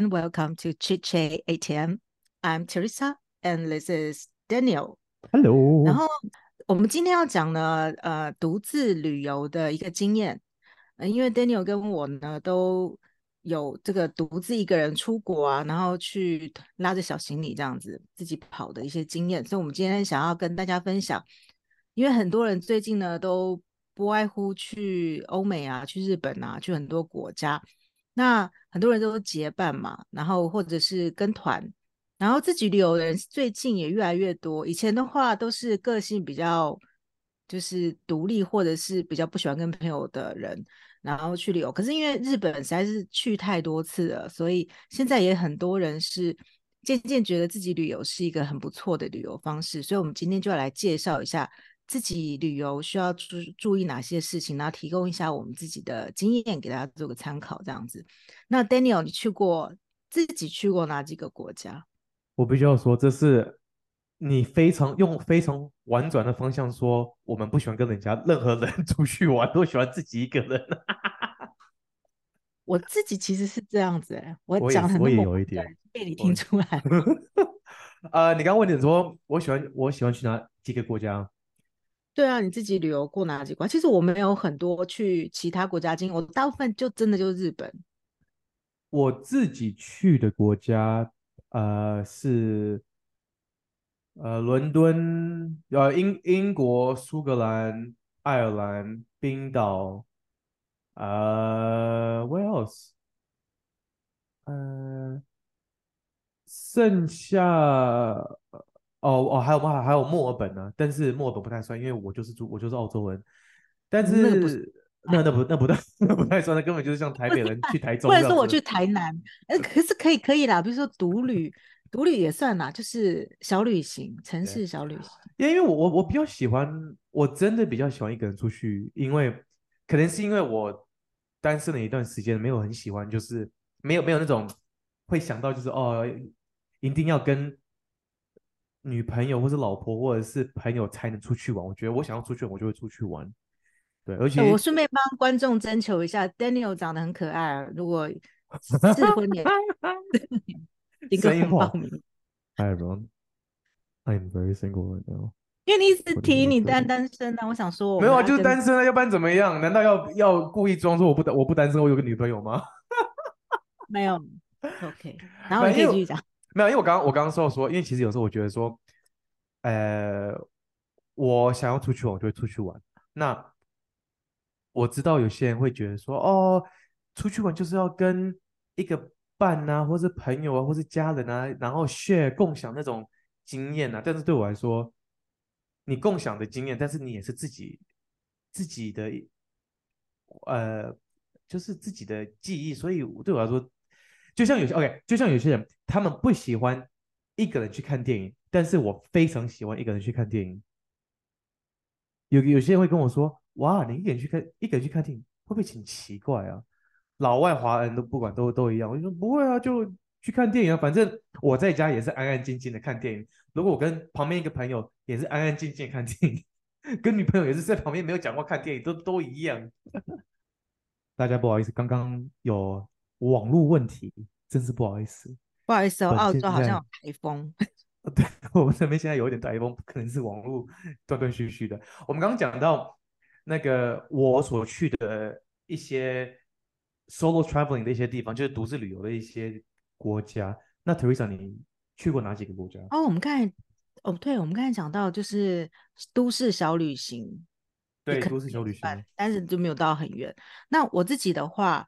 everyone. Welcome to Chit Chat ATM. I'm Teresa, and this is Daniel. Hello. 然后我们今天要讲呢，呃，独自旅游的一个经验。呃，因为 Daniel 跟我呢都有这个独自一个人出国啊，然后去拉着小行李这样子自己跑的一些经验，所以我们今天想要跟大家分享。因为很多人最近呢都不外乎去欧美啊，去日本啊，去很多国家。那很多人都结伴嘛，然后或者是跟团，然后自己旅游的人最近也越来越多。以前的话都是个性比较就是独立，或者是比较不喜欢跟朋友的人，然后去旅游。可是因为日本实在是去太多次了，所以现在也很多人是渐渐觉得自己旅游是一个很不错的旅游方式。所以我们今天就要来介绍一下。自己旅游需要注注意哪些事情，然后提供一下我们自己的经验给大家做个参考，这样子。那 Daniel，你去过自己去过哪几个国家？我必须要说，这是你非常用非常婉转的方向说，我们不喜欢跟人家任何人 出去玩，都喜欢自己一个人。我自己其实是这样子，哎，我讲很我也有一点被你听出来。呃，你刚刚问你说，我喜欢我喜欢去哪几个国家？对啊，你自己旅游过哪几国？其实我没有很多去其他国家经，我大部分就真的就是日本。我自己去的国家，呃，是呃伦敦，呃英英国、苏格兰、爱尔兰、冰岛，呃，Where else？呃，剩下。哦哦，还有还还有墨尔本呢，但是墨尔本不太算，因为我就是住我就是澳洲人，但是那那那不那不太 那不太算，那根本就是像台北人去台中，或者说我去台南，呃，可是可以可以啦，比如说独旅，独旅也算啦，就是小旅行，城市小旅行。因为因为我我我比较喜欢，我真的比较喜欢一个人出去，因为可能是因为我单身了一段时间，没有很喜欢，就是没有没有那种会想到就是哦，一定要跟。女朋友或是老婆或者是朋友才能出去玩。我觉得我想要出去玩，我就会出去玩。对，而且、欸、我顺便帮观众征求一下，Daniel 长得很可爱啊。如果 适婚年龄，声音报名。Hi everyone, I am very single right now. 因为你一直提你单单身啊，我想说，没有啊，就是单身啊，要不然怎么样？难道要要故意装作我不单我不单身，我有个女朋友吗？没有，OK。然后你可以继续讲。没有，因为我刚刚我刚刚说说，因为其实有时候我觉得说，呃，我想要出去玩，我就会出去玩。那我知道有些人会觉得说，哦，出去玩就是要跟一个伴啊，或是朋友啊，或是家人啊，然后 share 共享那种经验啊。但是对我来说，你共享的经验，但是你也是自己自己的，呃，就是自己的记忆。所以对我来说。就像有些 OK，就像有些人，他们不喜欢一个人去看电影，但是我非常喜欢一个人去看电影。有有些人会跟我说：“哇，你一个人去看，一个人去看电影，会不会挺奇怪啊？”老外华人都不管都都一样，我就说不会啊，就去看电影啊，反正我在家也是安安静静的看电影。如果我跟旁边一个朋友也是安安静静看电影，跟女朋友也是在旁边没有讲话看电影，都都一样。大家不好意思，刚刚有。网络问题，真是不好意思，不好意思哦，澳洲好像有台风。对，我们这边现在有一点台风，可能是网络断断续续的。我们刚刚讲到那个我所去的一些 solo traveling 的一些地方，就是独自旅游的一些国家。那 Teresa，你去过哪几个国家？哦，我们刚才，哦，对，我们刚才讲到就是都市小旅行，对，都市小旅行，但是就没有到很远。那我自己的话。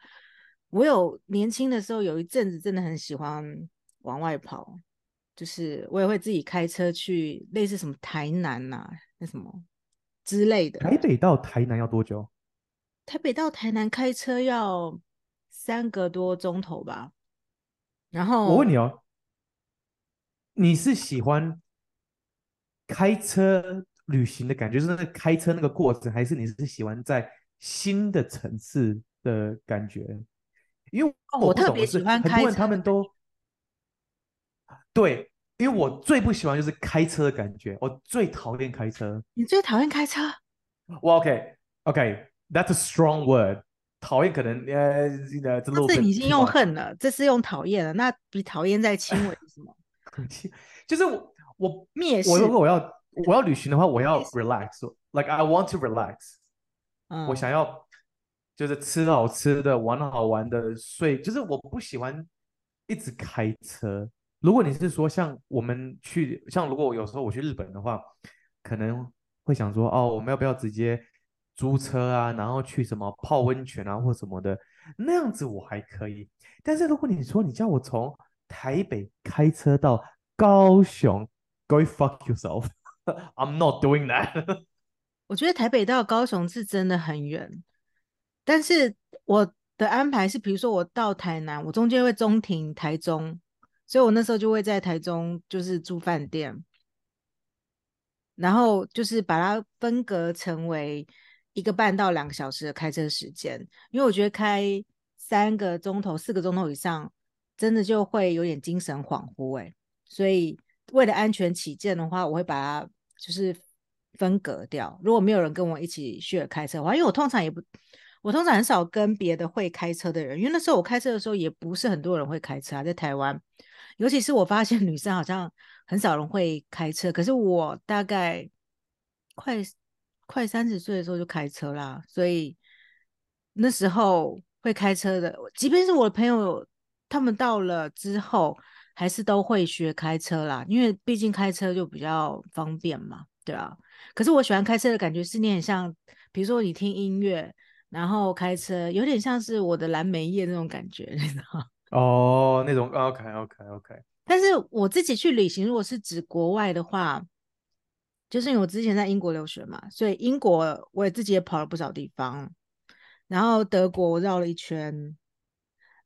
我有年轻的时候有一阵子真的很喜欢往外跑，就是我也会自己开车去类似什么台南呐、啊，那什么之类的。台北到台南要多久？台北到台南开车要三个多钟头吧。然后我问你哦，你是喜欢开车旅行的感觉，就是那个开车那个过程，还是你是喜欢在新的城市的感觉？因为我，我特别喜欢开车，很多人他们都对，因为我最不喜欢就是开车的感觉，我最讨厌开车。你最讨厌开车？我 OK OK，That's a strong word。讨厌可能呃呃，这是你已经用恨了，这是用讨厌了，那比讨厌再轻微是什么？就是我我蔑视。我如果我要我要旅行的话，我要 relax，like I want to relax。嗯，我想要就是吃好吃的，玩好玩的，睡。就是我不喜欢一直开车。如果你是说像我们去，像如果我有时候我去日本的话，可能会想说哦，我们要不要直接租车啊，然后去什么泡温泉啊或什么的，那样子我还可以。但是如果你说你叫我从台北开车到高雄，Go fuck yourself，I'm not doing that。我觉得台北到高雄是真的很远，但是我的安排是，比如说我到台南，我中间会中停台中。所以我那时候就会在台中，就是住饭店，然后就是把它分隔成为一个半到两个小时的开车时间，因为我觉得开三个钟头、四个钟头以上，真的就会有点精神恍惚哎。所以为了安全起见的话，我会把它就是分隔掉。如果没有人跟我一起 share 开车的话，因为我通常也不，我通常很少跟别的会开车的人，因为那时候我开车的时候也不是很多人会开车啊，在台湾。尤其是我发现女生好像很少人会开车，可是我大概快快三十岁的时候就开车啦，所以那时候会开车的，即便是我的朋友，他们到了之后还是都会学开车啦，因为毕竟开车就比较方便嘛，对啊。可是我喜欢开车的感觉是，你很像，比如说你听音乐，然后开车，有点像是我的蓝莓夜那种感觉，你知道？哦，那种 OK OK OK，但是我自己去旅行，如果是指国外的话，就是因为我之前在英国留学嘛，所以英国我也自己也跑了不少地方，然后德国我绕了一圈，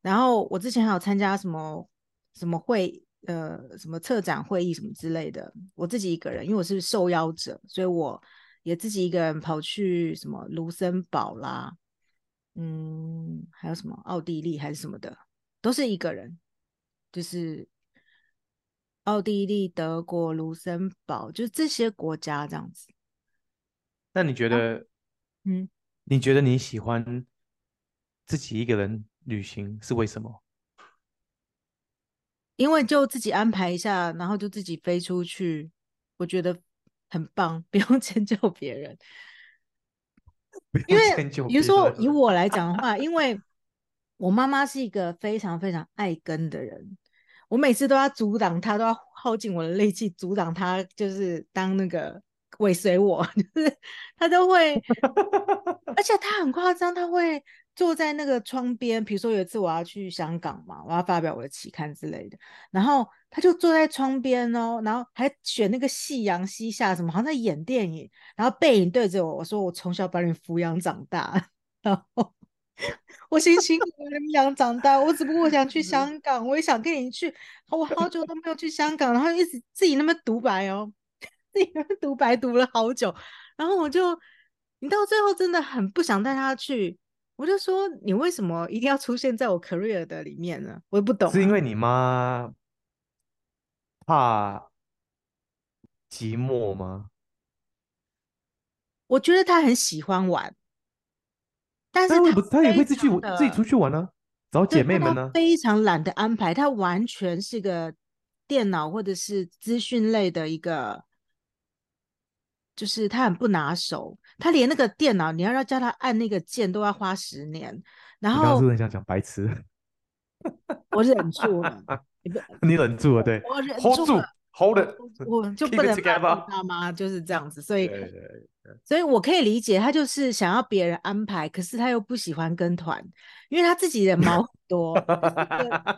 然后我之前还有参加什么什么会，呃，什么策展会议什么之类的，我自己一个人，因为我是受邀者，所以我也自己一个人跑去什么卢森堡啦，嗯，还有什么奥地利还是什么的。都是一个人，就是奥地利、德国、卢森堡，就是这些国家这样子。那你觉得，啊、嗯，你觉得你喜欢自己一个人旅行是为什么？因为就自己安排一下，然后就自己飞出去，我觉得很棒，不用迁就别人。不用迁就别人。因为比如说以我来讲的话，因为。我妈妈是一个非常非常爱跟的人，我每次都要阻挡她，都要耗尽我的力气阻挡她，就是当那个尾随我，就是她都会，而且她很夸张，她会坐在那个窗边，比如说有一次我要去香港嘛，我要发表我的期刊之类的，然后她就坐在窗边哦，然后还选那个夕阳西下什么，好像在演电影，然后背影对着我，我说我从小把你抚养长大，然后。我辛辛苦苦养长大，我只不过我想去香港，我也想跟你去。我好久都没有去香港，然后一直自己那么独白哦，自己那么独白读了好久，然后我就，你到最后真的很不想带他去，我就说你为什么一定要出现在我 career 的里面呢？我也不懂啊。是因为你妈怕寂寞吗？我觉得他很喜欢玩。但是他，他也会自己自己出去玩呢、啊，找姐妹们呢、啊。非常懒得安排，他完全是个电脑或者是资讯类的一个，就是他很不拿手。他连那个电脑，你要要叫他按那个键，都要花十年。然后，你刚刚是不是很想讲白痴？我忍住了，你忍住了，对，我忍住了。Hold it，我就 不能骂他妈，就是这样子，所以。对对对。所以，我可以理解他就是想要别人安排，可是他又不喜欢跟团，因为他自己的毛很多，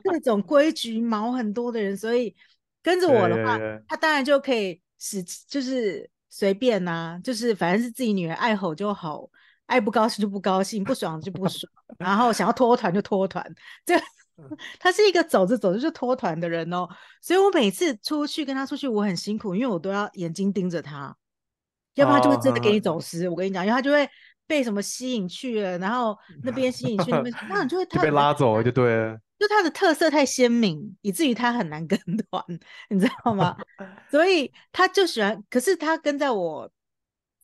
各种规矩毛很多的人，所以跟着我的话，他当然就可以使就是随便呐、啊，就是反正是自己女儿爱吼就吼，爱不高兴就不高兴，不爽就不爽，然后想要脱团就脱团，这 他是一个走着走着就脱团的人哦，所以我每次出去跟他出去，我很辛苦，因为我都要眼睛盯着他。要不然他就会真的给你走失。Oh, 我跟你讲，因为他就会被什么吸引去了，然后 那边吸引去那边，那你就会他就被拉走了，就对了。就他的特色太鲜明，以至于他很难跟团，你知道吗？所以他就喜欢，可是他跟在我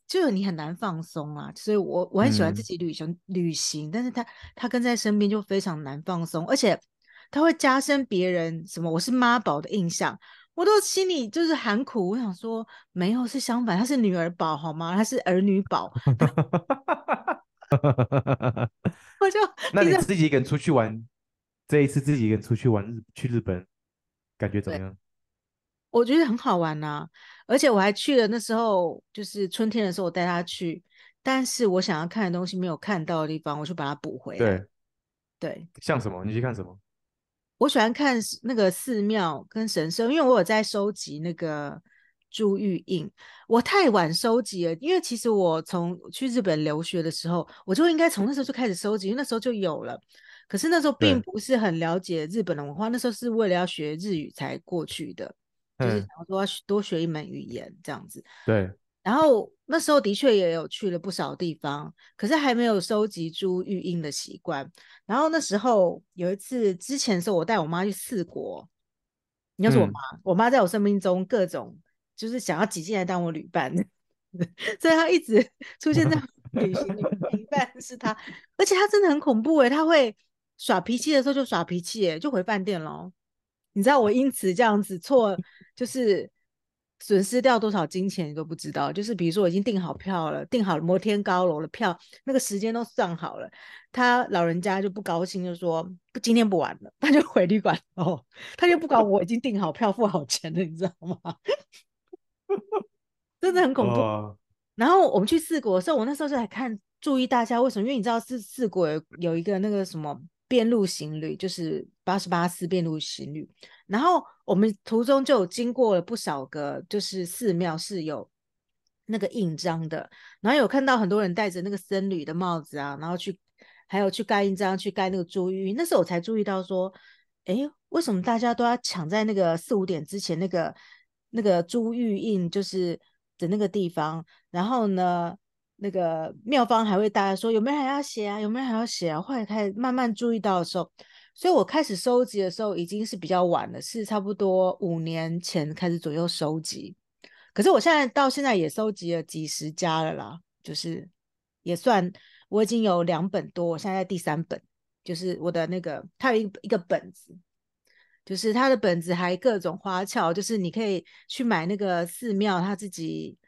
就你很难放松啊。所以我我很喜欢自己旅行、嗯、旅行，但是他他跟在身边就非常难放松，而且他会加深别人什么我是妈宝的印象，我都心里就是喊苦。我想说没有，是相反，他是女儿宝好吗？他是儿女宝。我就那你自己一个人出去玩，这一次自己一个人出去玩日去日本，感觉怎么样？我觉得很好玩呐、啊，而且我还去了那时候就是春天的时候，我带他去，但是我想要看的东西没有看到的地方，我就把它补回来。对，对，像什么？你去看什么？我喜欢看那个寺庙跟神社，因为我有在收集那个。珠玉印，我太晚收集了，因为其实我从去日本留学的时候，我就应该从那时候就开始收集，因为那时候就有了。可是那时候并不是很了解日本的文化，那时候是为了要学日语才过去的，就是想说要多学一门语言这样子。对。然后那时候的确也有去了不少地方，可是还没有收集珠玉印的习惯。然后那时候有一次之前的时候，我带我妈去四国，你要是我妈，嗯、我妈在我生命中各种。就是想要挤进来当我旅伴，所以她一直 出现在旅行里面，旅伴 是她，而且她真的很恐怖诶，她会耍脾气的时候就耍脾气诶，就回饭店咯。你知道我因此这样子错，就是损失掉多少金钱你都不知道。就是比如说我已经订好票了，订好了摩天高楼的票，那个时间都算好了，他老人家就不高兴，就说不今天不玩了，他就回旅馆 哦，他就不管我已经订好票付好钱了，你知道吗？真的很恐怖。Oh. 然后我们去四国的时候，我那时候就来看，注意大家为什么？因为你知道是四国有有一个那个什么遍路行旅，就是八十八寺遍路行旅。然后我们途中就有经过了不少个就是寺庙是有那个印章的，然后有看到很多人戴着那个僧侣的帽子啊，然后去还有去盖印章，去盖那个珠玉。那时候我才注意到说，哎，为什么大家都要抢在那个四五点之前那个？那个珠玉印就是的那个地方，然后呢，那个庙方还会大家说有没有人还要写啊？有没有人还要写啊？后来开始慢慢注意到的时候，所以我开始收集的时候已经是比较晚了，是差不多五年前开始左右收集。可是我现在到现在也收集了几十家了啦，就是也算我已经有两本多，我现在在第三本，就是我的那个它有一一个本子。就是他的本子还各种花俏，就是你可以去买那个寺庙他自己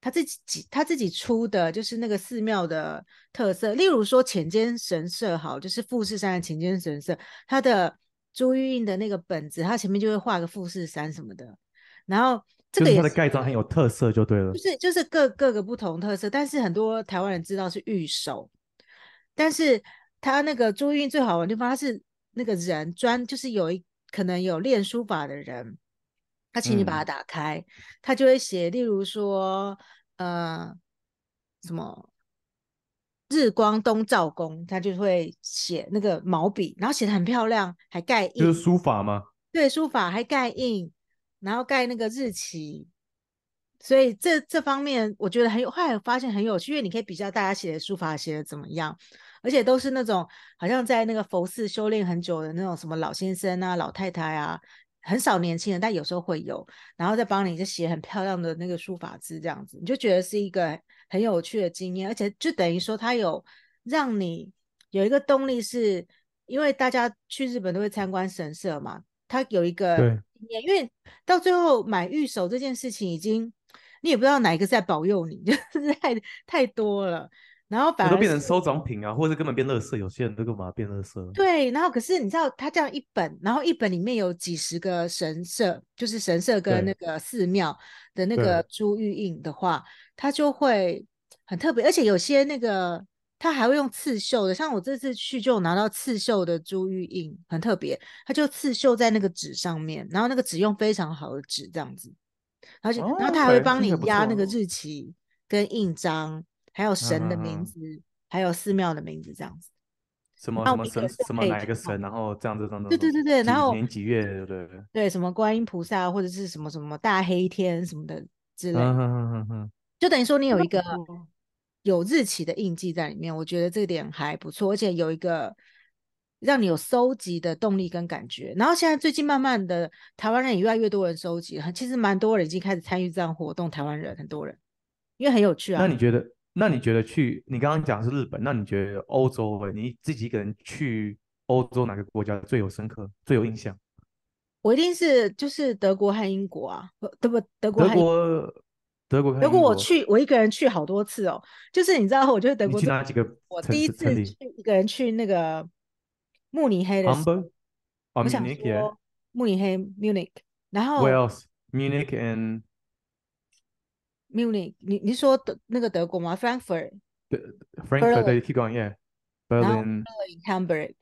他自己他自己出的，就是那个寺庙的特色。例如说浅间神社，好，就是富士山的浅间神社，它的朱玉印的那个本子，它前面就会画个富士山什么的。然后这个也是，就是它的盖章很有特色，就对了。就是就是各各个不同特色，但是很多台湾人知道是玉手，但是他那个朱玉印最好玩的地方，他是。那个人专就是有一可能有练书法的人，他请你把它打开，嗯、他就会写，例如说，呃，什么日光东照宫，他就会写那个毛笔，然后写的很漂亮，还盖印，就是书法吗？对，书法还盖印，然后盖那个日期，所以这这方面我觉得很有，后来发现很有趣，因为你可以比较大家写的书法写的怎么样。而且都是那种好像在那个佛寺修炼很久的那种什么老先生啊、老太太啊，很少年轻人，但有时候会有，然后再帮你就写很漂亮的那个书法字，这样子，你就觉得是一个很有趣的经验，而且就等于说它有让你有一个动力，是因为大家去日本都会参观神社嘛，它有一个经验，因为到最后买玉手这件事情，已经你也不知道哪一个在保佑你，就是太太多了。然后反而都变成收藏品啊，或者根本变垃圾。有些人都干嘛变垃圾？对，然后可是你知道，他这样一本，然后一本里面有几十个神社，就是神社跟那个寺庙的那个珠玉印的话，它就会很特别。而且有些那个他还会用刺绣的，像我这次去就拿到刺绣的珠玉印，很特别，它就刺绣在那个纸上面，然后那个纸用非常好的纸这样子，而且、哦、然后他还会帮你压那个日期跟印章。还有神的名字，嗯、还有寺庙的名字，这样子。什么什么神？什么哪一个神？然后这样子，这样子。对对对对，然后几年几月？对对对。对，什么观音菩萨，或者是什么什么大黑天什么的之类的。嗯嗯嗯嗯。就等于说你有一个有日期的印记在里面，我觉得这点还不错，而且有一个让你有收集的动力跟感觉。然后现在最近慢慢的，台湾人也越来越多人收集，其实蛮多人已经开始参与这样活动，台湾人很多人。因为很有趣啊。那你觉得？那你觉得去？你刚刚讲的是日本，那你觉得欧洲？你自己一个人去欧洲哪个国家最有深刻、最有印象？我一定是就是德国和英国啊，德不德国？德国，德国，德国。我去，我一个人去好多次哦。就是你知道，我觉得德国去哪几个？我第一次去一个人去那个慕尼黑的时候，我想说慕尼黑 （Munich），然后 Where else？Munich and Munich，你你说德那个德国吗？Frankfurt，Frankfurt，keep going，yeah，Berlin，然后 Hamburg。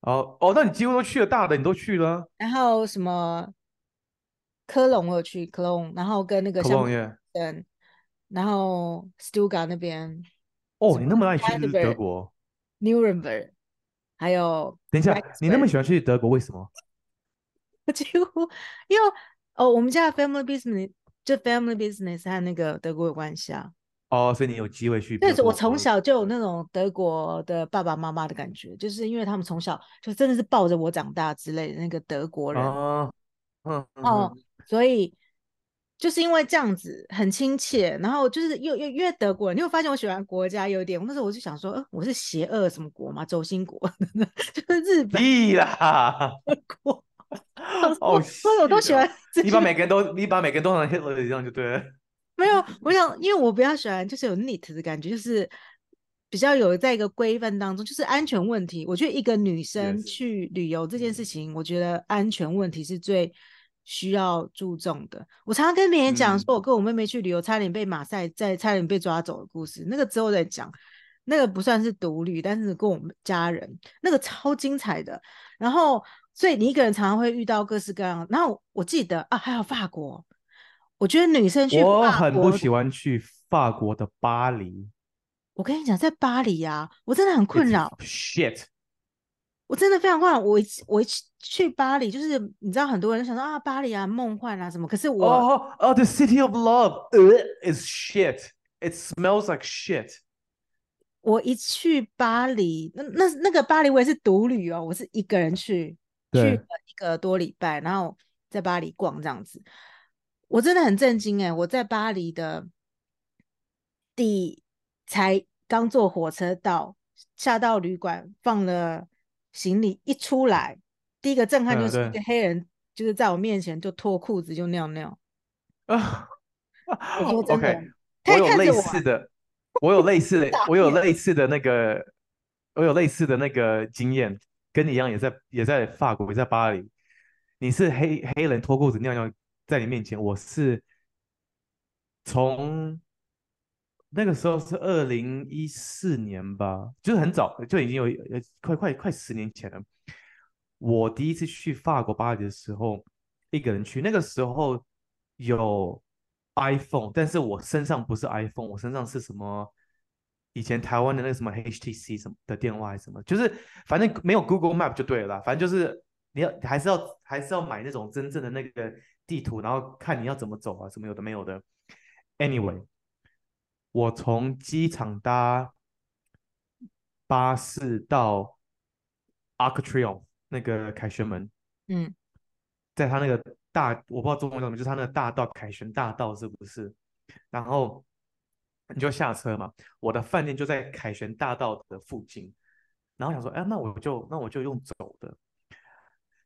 哦哦，那你几乎都去了大的，你都去了。然后什么科隆我有去科隆，然后跟那个香港，然后 Stuttgart 那边。哦，你那么爱去德国？Nuremberg，还有。等一下，你那么喜欢去德国，为什么？几乎因为哦，我们家的 family business 就 family business 和那个德国有关系啊。哦，所以你有机会去。但是我从小就有那种德国的爸爸妈妈的感觉，就是因为他们从小就真的是抱着我长大之类的那个德国人。哦，嗯，哦，所以就是因为这样子很亲切，然后就是又又因为德国人，你会发现我喜欢国家有点，那时候我就想说，呃，我是邪恶什么国吗？轴心国，就是日本。屁啦，国。哦，所以我都喜欢。你把每个人都，你把每个人都像 Hitler 一样就对了。没有，我想，因为我比较喜欢，就是有 neat 的感觉，就是比较有在一个规范当中，就是安全问题。我觉得一个女生去旅游这件事情.我觉得安全问题是最需要注重的。我常常跟别人讲，说我跟我妹妹去旅游，差点被马赛在差点被抓走的故事，那个之后再讲。那个不算是独旅，但是跟我们家人那个超精彩的。然后，所以你一个人常常会遇到各式各样。然后我记得啊，还有法国。我觉得女生去，我很不喜欢去法国的巴黎。我跟你讲，在巴黎啊，我真的很困扰。shit！我真的非常困扰。我一我一去巴黎，就是你知道，很多人想说啊，巴黎啊，梦幻啊什么。可是我哦哦，The City of Love、uh, is shit. It smells like shit. 我一去巴黎，那那那个巴黎我也是独旅哦，我是一个人去，对去了一个多礼拜，然后在巴黎逛这样子。我真的很震惊哎！我在巴黎的第才刚坐火车到，下到旅馆放了行李，一出来，第一个震撼就是一个黑人，就是在我面前就脱裤子就尿尿。啊！OK，我有类似的，我有类似的，我有类似的那个，我有类似的那个经验，跟你一样，也在也在法国，也在巴黎。你是黑黑人脱裤子尿尿。在你面前，我是从那个时候是二零一四年吧，就是很早，就已经有呃快快快十年前了。我第一次去法国巴黎的时候，一个人去，那个时候有 iPhone，但是我身上不是 iPhone，我身上是什么？以前台湾的那个什么 HTC 什么的电话还是什么？就是反正没有 Google Map 就对了啦，反正就是你要还是要还是要买那种真正的那个。地图，然后看你要怎么走啊，什么有的没有的。Anyway，我从机场搭巴士到 Arc de Triomphe 那个凯旋门，嗯，在他那个大，我不知道中文叫什么，就是他那个大道凯旋大道是不是？然后你就下车嘛，我的饭店就在凯旋大道的附近，然后想说，哎，那我就那我就用走的。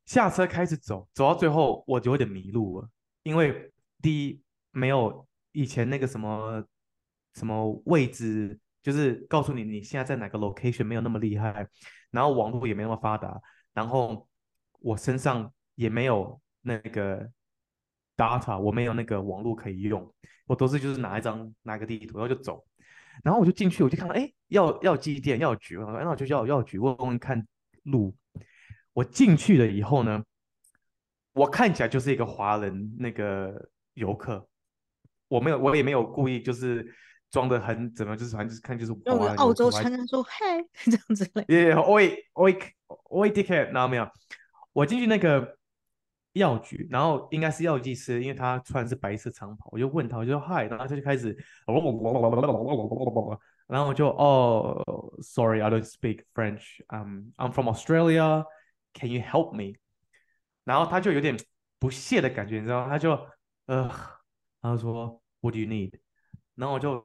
下车开始走，走到最后我就有点迷路了，因为第一没有以前那个什么什么位置，就是告诉你你现在在哪个 location 没有那么厉害，然后网络也没那么发达，然后我身上也没有那个 data，我没有那个网络可以用，我都是就是拿一张拿一个地图，然后就走，然后我就进去，我就看到哎药药剂店药局，我说哎那我就药药局问问看路。我进去了以后呢，我看起来就是一个华人那个游客，我没有，我也没有故意就是装的很怎么，就是反正就是看就是用澳洲腔说嗨 这样子嘞。耶，喂喂喂，dickhead，然后没有，我进去那个药局，然后应该是药剂师，因为他穿的是白色长袍，我就问他，我就说嗨，然后他就开始，然后我就哦，sorry，I don't speak French，um, I'm from Australia。Can you help me？然后他就有点不屑的感觉，你知道吗？他就呃，他就说 What do you need？然后我就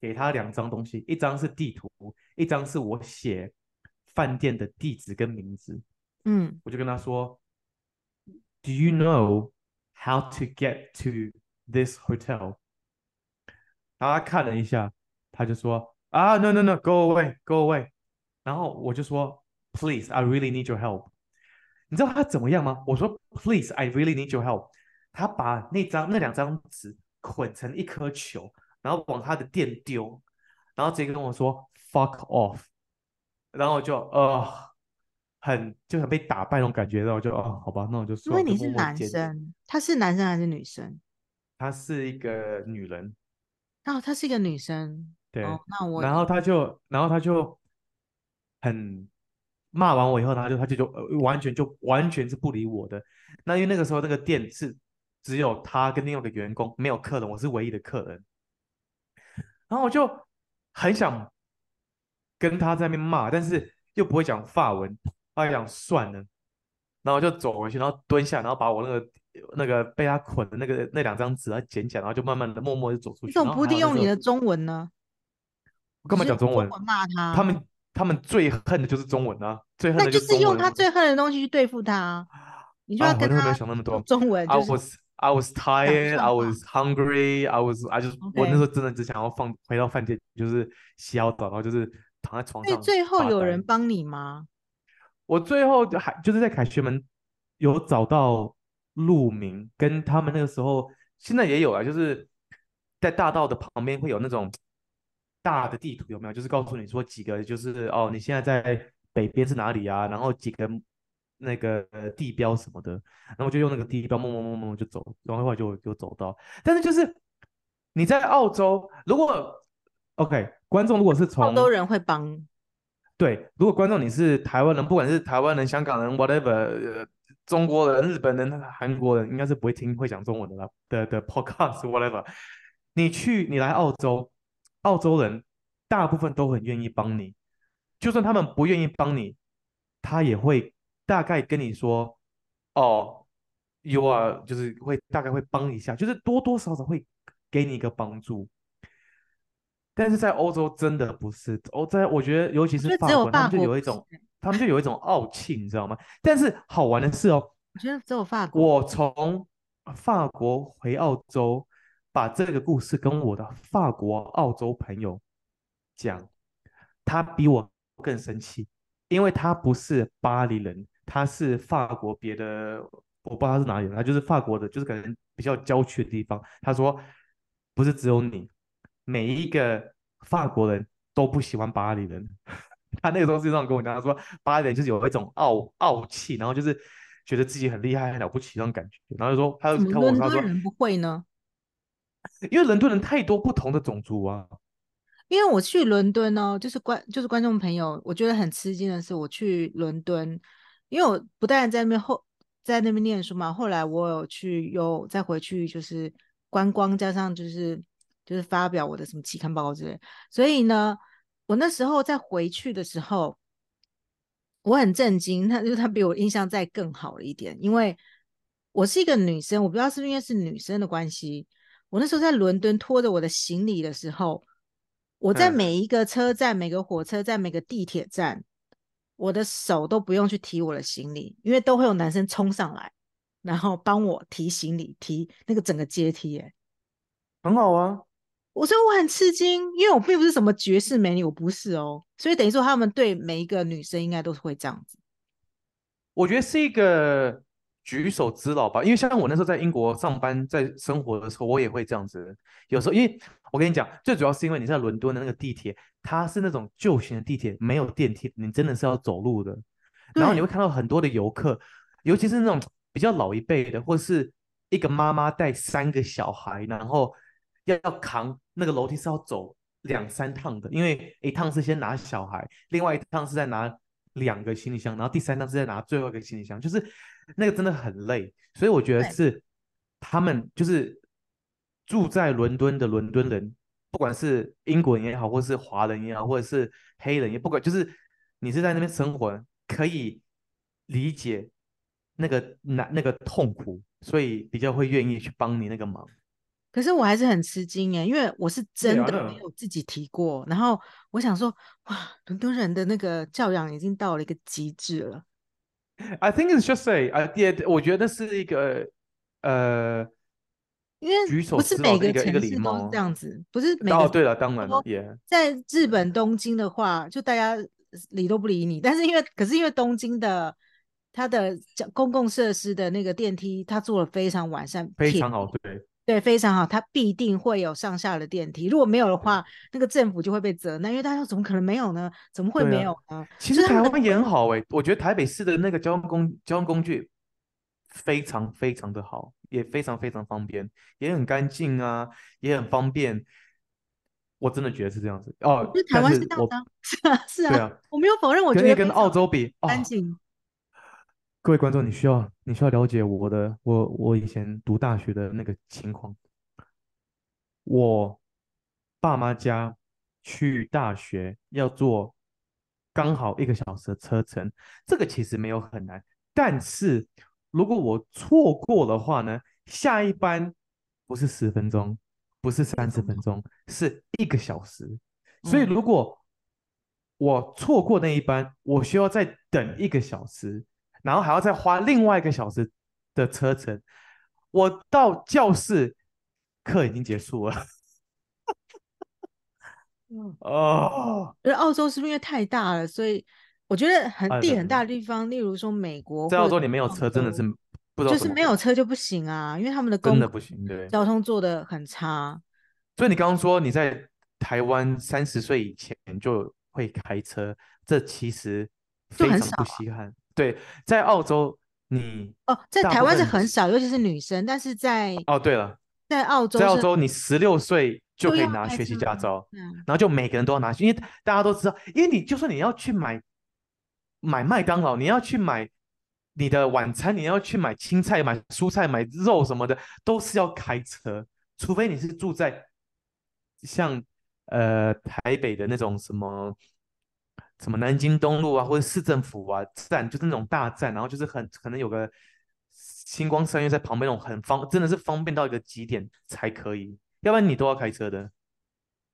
给他两张东西，一张是地图，一张是我写饭店的地址跟名字。嗯，我就跟他说 ，Do you know how to get to this hotel？然后他看了一下，他就说啊，No No No，Go away，Go away。然后我就说，Please，I really need your help。你知道他怎么样吗？我说，Please，I really need your help。他把那张那两张纸捆成一颗球，然后往他的店丢，然后直接跟我说 “fuck off”，然后我就呃 很就很被打败那种感觉，然后我就哦好吧，那我就说。因为你是男生，他是男生还是女生？他是一个女人。哦，他是一个女生。对，哦、那我然后他就然后他就很。骂完我以后，他就他就就、呃、完全就完全是不理我的。那因为那个时候那个店是只有他跟另外一个员工，没有客人，我是唯一的客人。然后我就很想跟他在那边骂，但是又不会讲法文，他就讲算了。然后我就走回去，然后蹲下，然后把我那个那个被他捆的那个那两张纸啊捡起来，然后就慢慢的默默的走出去。你怎么不利用你的中文呢？我干嘛讲中文？骂他。他们。他们最恨的就是中文啊，最恨的就是那就是用他最恨的东西去对付他啊。你就要跟他没有想那么多中文。I was I was tired, I was hungry, I was I just、okay. 我那时候真的只想要放回到饭店，就是洗好澡，然后就是躺在床上。所以最后有人帮你吗？我最后还就是在凯旋门有找到路名，跟他们那个时候现在也有啊，就是在大道的旁边会有那种。大的地图有没有？就是告诉你说几个，就是哦，你现在在北边是哪里啊？然后几个那个地标什么的，然后就用那个地标，摸摸摸摸就走，然后后来就就走到。但是就是你在澳洲，如果 OK，观众如果是从澳洲人会帮，对，如果观众你是台湾人，不管是台湾人、香港人，whatever，中国人、日本人、韩国人，应该是不会听会讲中文的啦的的 podcast whatever，你去你来澳洲。澳洲人大部分都很愿意帮你，就算他们不愿意帮你，他也会大概跟你说：“哦，you are，就是会大概会帮一下，就是多多少少会给你一个帮助。”但是在欧洲真的不是，欧在我觉得尤其是法国，他们就有一种，他们就有一种傲气，你知道吗？但是好玩的是哦，我觉得只有法国，我从法国回澳洲。把这个故事跟我的法国、澳洲朋友讲，他比我更生气，因为他不是巴黎人，他是法国别的，我不知道他是哪里人，他就是法国的，就是可能比较郊区的地方。他说，不是只有你，每一个法国人都不喜欢巴黎人。他那个时候是这样跟我讲，他说巴黎人就是有一种傲傲气，然后就是觉得自己很厉害、很了不起那种感觉。然后就说，他就看我，他说人不会呢。因为伦敦人太多不同的种族啊。因为我去伦敦哦，就是观就是观众朋友，我觉得很吃惊的是，我去伦敦，因为我不但在那边后在那边念书嘛，后来我有去又再回去，就是观光加上就是就是发表我的什么期刊报告之类，所以呢，我那时候在回去的时候，我很震惊，他就是他比我印象再更好了一点，因为我是一个女生，我不知道是不是因为是女生的关系。我那时候在伦敦拖着我的行李的时候，我在每一个车站、嗯、每个火车站、每个地铁站，我的手都不用去提我的行李，因为都会有男生冲上来，然后帮我提行李，提那个整个阶梯，哎，很好啊。我说我很吃惊，因为我并不是什么绝世美女，我不是哦，所以等于说他们对每一个女生应该都是会这样子。我觉得是一个。举手之劳吧，因为像我那时候在英国上班，在生活的时候，我也会这样子。有时候，因为我跟你讲，最主要是因为你在伦敦的那个地铁，它是那种旧型的地铁，没有电梯，你真的是要走路的。然后你会看到很多的游客，尤其是那种比较老一辈的，或是一个妈妈带三个小孩，然后要要扛那个楼梯是要走两三趟的，因为一趟是先拿小孩，另外一趟是在拿两个行李箱，然后第三趟是在拿最后一个行李箱，就是。那个真的很累，所以我觉得是他们就是住在伦敦的伦敦人，不管是英国人也好，或是华人也好，或者是黑人也不管，就是你是在那边生活，可以理解那个难那个痛苦，所以比较会愿意去帮你那个忙。可是我还是很吃惊耶，因为我是真的没有自己提过。然后我想说，哇，伦敦人的那个教养已经到了一个极致了。I think it's just say, I did. 我觉得是一个呃，因为不是每个城市都是这样子，不是每个。哦，对了，当然在日本东京的话，就大家理都不理你。但是因为，可是因为东京的它的公共设施的那个电梯，它做的非常完善，非常好，对。对，非常好，它必定会有上下的电梯。如果没有的话，那个政府就会被责难，因为大家怎么可能没有呢？怎么会没有呢？啊、其实台湾也很好哎、欸，我觉得台北市的那个交通工交通工具非常非常的好，也非常非常方便，也很干净啊，也很方便。我真的觉得是这样子哦。台湾是这样子，是啊，是啊，啊我没有否认，我觉得跟澳洲比干净。各位观众，你需要你需要了解我的我我以前读大学的那个情况。我爸妈家去大学要坐刚好一个小时的车程，这个其实没有很难。但是如果我错过的话呢，下一班不是十分钟，不是三十分钟，是一个小时。所以如果我错过那一班，我需要再等一个小时。然后还要再花另外一个小时的车程，我到教室课已经结束了。哦，而澳洲是不是因为太大了，所以我觉得很地很大的地方，例如说美国，在澳洲你没有车真的是不知道，就是没有车就不行啊，因为他们的公真的不行，对，交通做的很差。所以你刚刚说你在台湾三十岁以前就会开车，这其实非常不稀罕。对，在澳洲你哦，在台湾是很少，尤其是女生。但是在哦，对了，在澳洲，在澳洲你十六岁就可以拿学习驾照，嗯然后就每个人都要拿，因为大家都知道，因为你就算你要去买买麦当劳，你要去买你的晚餐，你要去买青菜、买蔬菜、买肉什么的，都是要开车，除非你是住在像呃台北的那种什么。什么南京东路啊，或者市政府啊站，就是那种大站，然后就是很可能有个星光三月在旁边那种很方，真的是方便到一个极点才可以，要不然你都要开车的。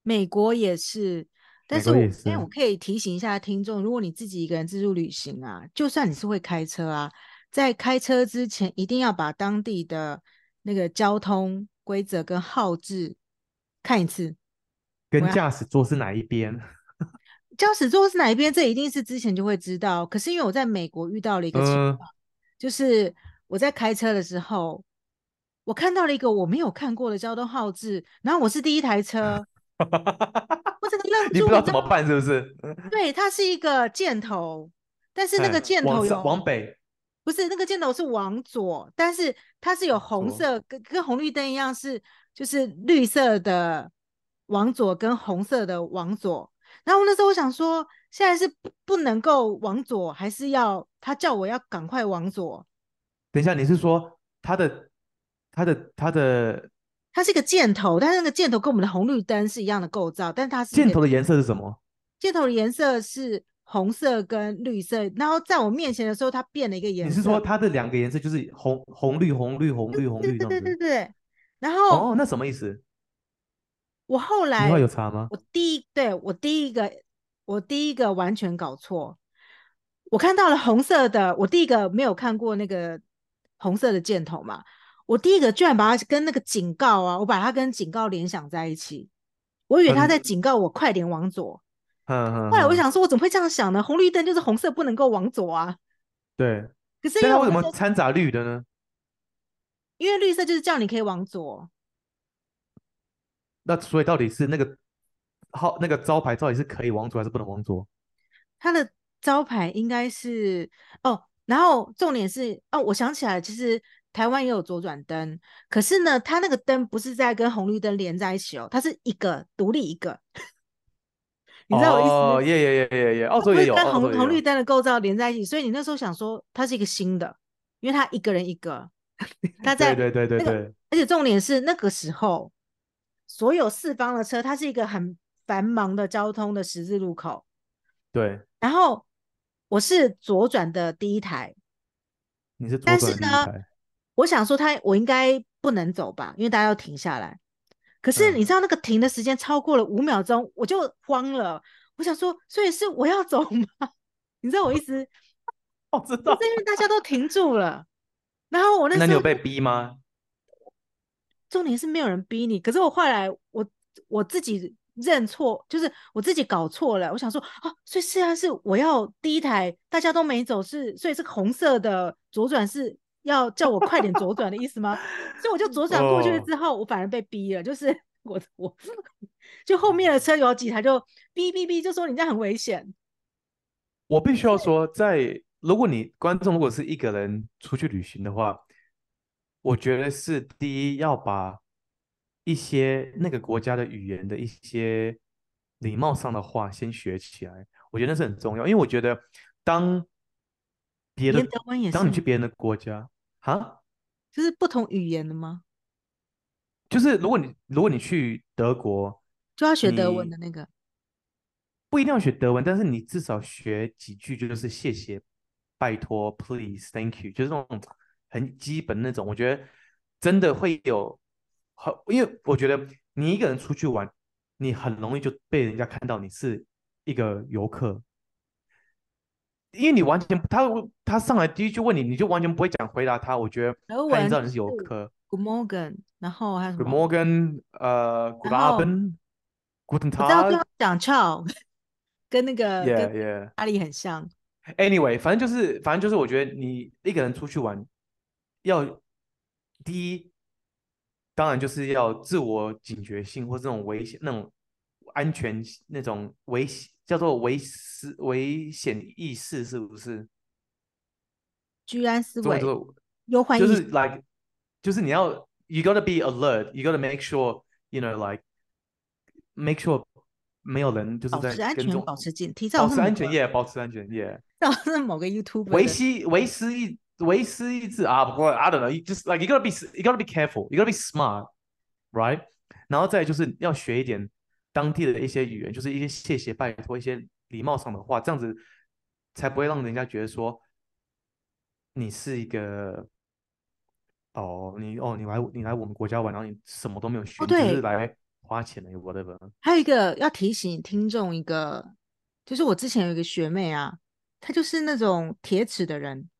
美国也是，但是我但，我可以提醒一下听众，如果你自己一个人自助旅行啊，就算你是会开车啊，在开车之前一定要把当地的那个交通规则跟号志看一次，跟驾驶座是哪一边。驾驶座是哪一边？这一定是之前就会知道。可是因为我在美国遇到了一个情况，呃、就是我在开车的时候，我看到了一个我没有看过的交通号志，然后我是第一台车，我这个愣住，你不知道怎么办是不是？对，它是一个箭头，但是那个箭头有往，往北，不是那个箭头是往左，但是它是有红色，跟跟红绿灯一样，是就是绿色的往左，跟红色的往左。然后那时候我想说，现在是不不能够往左，还是要他叫我要赶快往左？等一下，你是说他的、他的、他的？它是一个箭头，但是那个箭头跟我们的红绿灯是一样的构造，但是它是箭头的颜色是什么？箭头的颜色是红色跟绿色。然后在我面前的时候，它变了一个颜色。你是说它的两个颜色就是红红绿红绿红绿红绿？对对对对对。然后哦，那什么意思？我后来，有查吗？我第一，对，我第一个，我第一个完全搞错。我看到了红色的，我第一个没有看过那个红色的箭头嘛。我第一个居然把它跟那个警告啊，我把它跟警告联想在一起。我以为他在警告我快点往左。嗯嗯。后来我想说，我怎么会这样想呢？红绿灯就是红色，不能够往左啊。对。可是因为为什么掺杂绿的呢？因为绿色就是叫你可以往左。那所以到底是那个号那个招牌到底是可以往左还是不能往左？它的招牌应该是哦，然后重点是哦，我想起来，其实台湾也有左转灯，可是呢，它那个灯不是在跟红绿灯连在一起哦，它是一个独立一个。你知道我意思吗？哦，耶耶耶耶耶，澳洲也有，跟红红绿灯的构造连在一起，所以你那时候想说它是一个新的，因为它一个人一个，它在对对对对对，而且重点是那个时候。所有四方的车，它是一个很繁忙的交通的十字路口。对。然后我是左转的第一台。你是左转的第一台。但是呢，我想说他，我应该不能走吧，因为大家要停下来。可是你知道那个停的时间超过了五秒钟，我就慌了。我想说，所以是我要走吗？你知道我意思？我知道，是因为大家都停住了。然后我那时候，那你有被逼吗？重点是没有人逼你。可是我后来我我自己认错，就是我自己搞错了。我想说啊，所以虽然是我要第一台，大家都没走，是所以是红色的左转是要叫我快点左转的意思吗？所以我就左转过去之后，oh. 我反而被逼了，就是 我我就后面的车有几台就哔哔哔，就说你这样很危险。我必须要说，在如果你观众如果是一个人出去旅行的话，我觉得是第一要把一些那个国家的语言的一些礼貌上的话先学起来，我觉得那是很重要，因为我觉得当别的德文也是当你去别人的国家哈，就是不同语言的吗？就是如果你如果你去德国，就要学德文的那个。不一定要学德文，但是你至少学几句，就是谢谢、拜托、please、thank you，就是那种很基本那种。我觉得真的会有很，因为我觉得你一个人出去玩，你很容易就被人家看到你是一个游客，因为你完全他他上来第一句问你，你就完全不会讲回答他。我觉得他也知道你是游客。Good morning，然后还有什么？Good morning，呃，Good afternoon，Guten Tag。我知道讲 ciao 跟那个 yeah, yeah. 阿里很像。Anyway，反正就是，反正就是，我觉得你一个人出去玩，要第一，当然就是要自我警觉性或这种危险、那种安全、那种危叫做危思危险意识，是不是？居安思危，忧患意识。就是 like，就是你要，you gotta be alert，you gotta make sure，you know，like make sure。没有人就是在保持安全，保持警惕，保持安全耶，保持安全耶。到是某个 YouTube 维西维斯一维斯一字啊，不过 I don't know，just like you gotta be you gotta be careful，you gotta be smart，right？然后再就是要学一点当地的一些语言，就是一些谢谢、拜托、一些礼貌上的话，这样子才不会让人家觉得说你是一个哦，你哦，你来你来我们国家玩，然后你什么都没有学，哦、对只是来。花钱的 whatever。还有一个要提醒听众一个，就是我之前有一个学妹啊，她就是那种铁齿的人，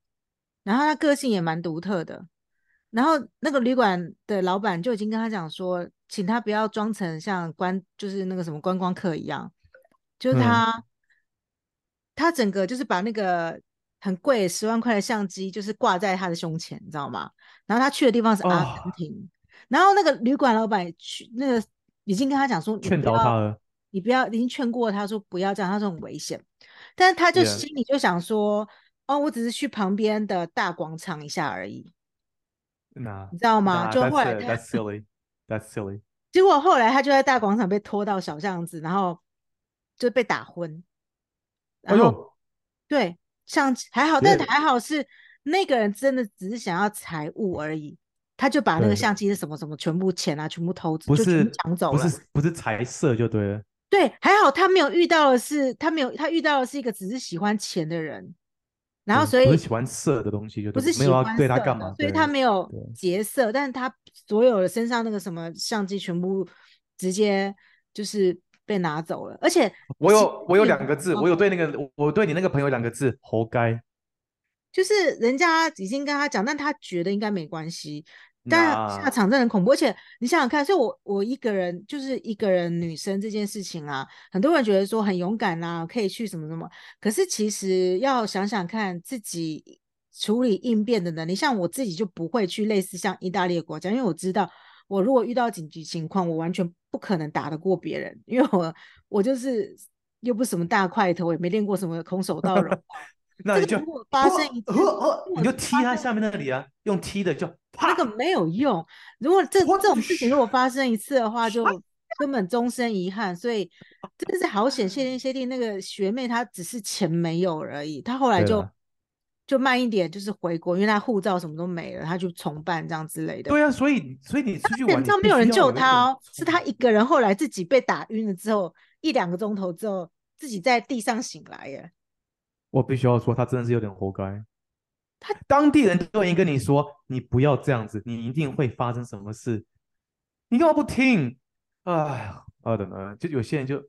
然后他个性也蛮独特的，然后那个旅馆的老板就已经跟他讲说，请他不要装成像观，就是那个什么观光客一样，就是她，她、嗯、整个就是把那个很贵十万块的相机就是挂在他的胸前，你知道吗？然后他去的地方是阿根廷，哦、然后那个旅馆老板去那个。已经跟他讲说，劝导他了，你不要，已经劝过他说不要这样，他说很危险，但是他就心里就想说，Yeah. 哦，我只是去旁边的大广场一下而已，那你知道吗？就后来 That's silly，That's silly。结果后来他就在大广场被拖到小巷子，然后就被打昏，然后、对，像还好，但还好是那个人真的只是想要财物而已。他就把那个相机是什么什么全部钱啊，全部偷走，不是抢走了，不是不是财色就对了。对，还好他没有遇到的是，他没有他遇到的是一个只是喜欢钱的人，然后所以不是喜欢色的东西就就，不是没有对他干嘛，所以他没有劫色，但是他所有的身上那个什么相机全部直接就是被拿走了，而且 我有我有两个字，我有对那个我对你那个朋友两个字，活该。就是人家已经跟他讲，但他觉得应该没关系，但下场真的很恐怖。而且你想想看，所以我我一个人就是一个人女生这件事情啊，很多人觉得说很勇敢啊，可以去什么什么。可是其实要想想看自己处理应变的能力，像我自己就不会去类似像意大利的国家，因为我知道我如果遇到紧急情况，我完全不可能打得过别人，因为我我就是又不是什么大块头，我也没练过什么空手道柔 那你就发生一次，你就踢他下面那里啊，用踢的就那个没有用。如果这这种事情如果发生一次的话，就根本终身遗憾。所以真的是好险，谢天谢地，那个学妹她只是钱没有而已，她后来就就慢一点，就是回国，因为她护照什么都没了，她就重办这样之类的。对啊，所以所以你出去玩，你知道没有人救她哦，是她一个人，后来自己被打晕了之后，一两个钟头之后，自己在地上醒来耶。我必须要说，他真的是有点活该。他当地人都已经跟你说，你不要这样子，你一定会发生什么事。你干嘛不听？哎，好的呢，就有些人就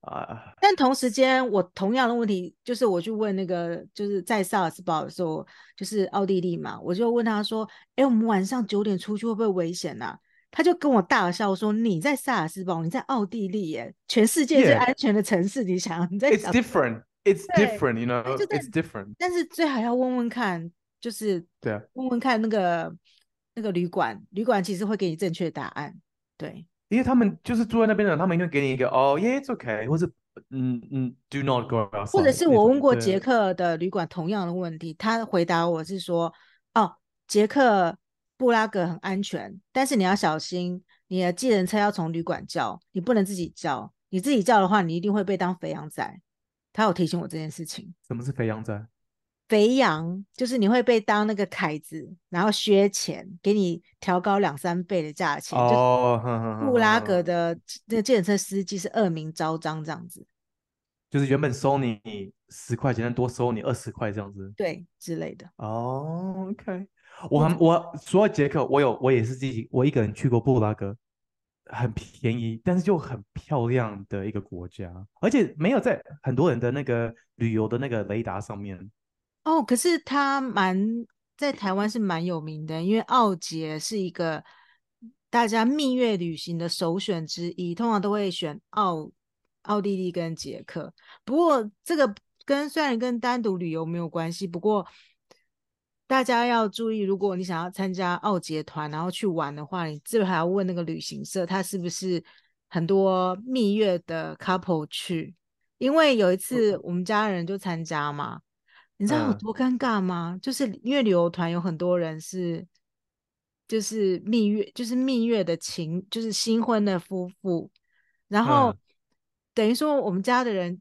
啊。但同时间，我同样的问题就是，我去问那个，就是在萨尔斯堡的时候，就是奥地利嘛，我就问他说：“哎，我们晚上九点出去会不会危险呐、啊？”他就跟我大笑说：“你在萨尔斯堡，你在奥地利耶，全世界最安全的城市，你想 Yeah. 你在想？” It's different. It's different. You know, it's different. 但是最好要问问看，就是对啊，问问看那个那个旅馆，旅馆其实会给你正确答案。对，因为他们就是住在那边的人，他们一定会给你一个哦，Yeah, it's okay，或者嗯嗯，Do not go outside。或者是我问过捷克的旅馆同样的问题，他回答我是说：“哦，捷克。”布拉格很安全，但是你要小心，你的计程车要从旅馆叫，你不能自己叫。你自己叫的话，你一定会被当肥羊仔。他有提醒我这件事情。什么是肥羊仔？肥羊就是你会被当那个凯子，然后削钱，给你调高两三倍的价钱。哦，就是布拉格的那个计程车司机是恶名昭彰，这样子。就是原本收你十块钱，但多收你二十块这样子。对，之类的。哦，OK。我很我说捷克，我有我也是自己我一个人去过布拉格，很便宜，但是就很漂亮的一个国家，而且没有在很多人的那个旅游的那个雷达上面。哦，可是它蛮在台湾是蛮有名的，因为奥捷是一个大家蜜月旅行的首选之一，通常都会选奥奥地利跟捷克。不过这个跟虽然跟单独旅游没有关系，不过。大家要注意，如果你想要参加奥捷团，然后去玩的话，你最后还要问那个旅行社，他是不是很多蜜月的 couple 去？因为有一次我们家人就参加嘛，你知道有多尴尬吗？嗯、就是因为旅游团有很多人是，就是蜜月，就是蜜月的情，就是新婚的夫妇，然后、嗯、等于说我们家的人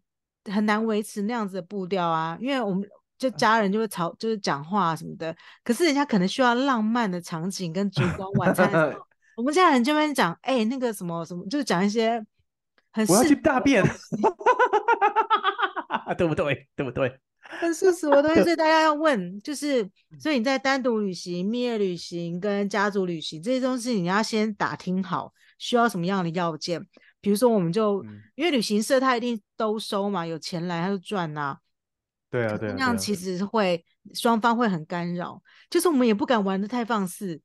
很难维持那样子的步调啊，因为我们。就家人就会吵，就是讲话什么的。可是人家可能需要浪漫的场景跟烛光晚餐的时候，我们家人就会讲，哎、欸，那个什么什么，就是讲一些很我要去大便，对不对？对不对？很事实的东西，所以 大家要问，就是所以你在单独旅行、蜜月旅行跟家族旅行这些东西，你要先打听好需要什么样的要件。比如说，我们就、嗯、因为旅行社他一定都收嘛，有钱来他就赚呐、啊。对啊，对啊，那样其实会双方会很干扰，就是我们也不敢玩的太放肆，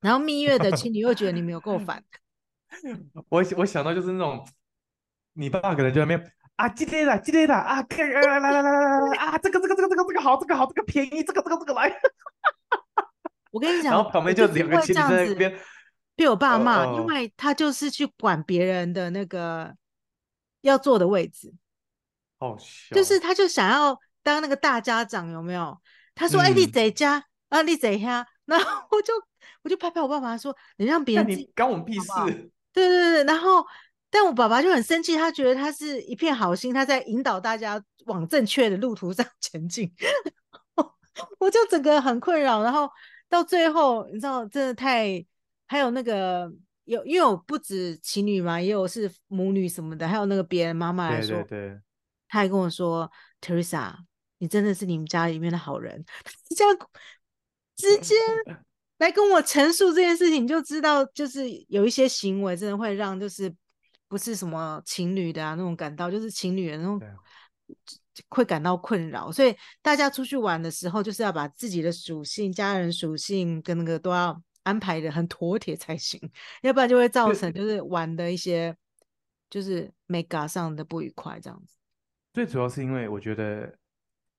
然后蜜月的情侣又觉得你没有够烦。我我想到就是那种，你爸爸可能就在那边啊，记得了，记得了啊，来来来来来来啊，这个这个这个这个这个好，这个好，这个便宜，这个这个这个来。我跟你 讲，然后旁边就两个情侣在那边被我爸骂，因为他就是去管别人的那个要坐的位置。好笑，就是他就想要当那个大家长，有没有？他说：“哎、嗯，你在家啊，你在家。”然后我就我就拍拍我爸爸说：“你让别人你关我们屁事。好好” 对对对，然后但我爸爸就很生气，他觉得他是一片好心，他在引导大家往正确的路途上 前进。我就整个很困扰，然后到最后，你知道，真的太还有那个有，因为我不止情侣嘛，也有是母女什么的，还有那个别人妈妈来说。对对对。他还跟我说：“Teresa，你真的是你们家里面的好人。”这样直接来跟我陈述这件事情，你就知道，就是有一些行为真的会让就是不是什么情侣的啊那种感到，就是情侣的那种会感到困扰。所以大家出去玩的时候，就是要把自己的属性、家人属性跟那个都要安排的很妥帖才行，要不然就会造成就是玩的一些就是 mega 上的不愉快这样子。最主要是因为我觉得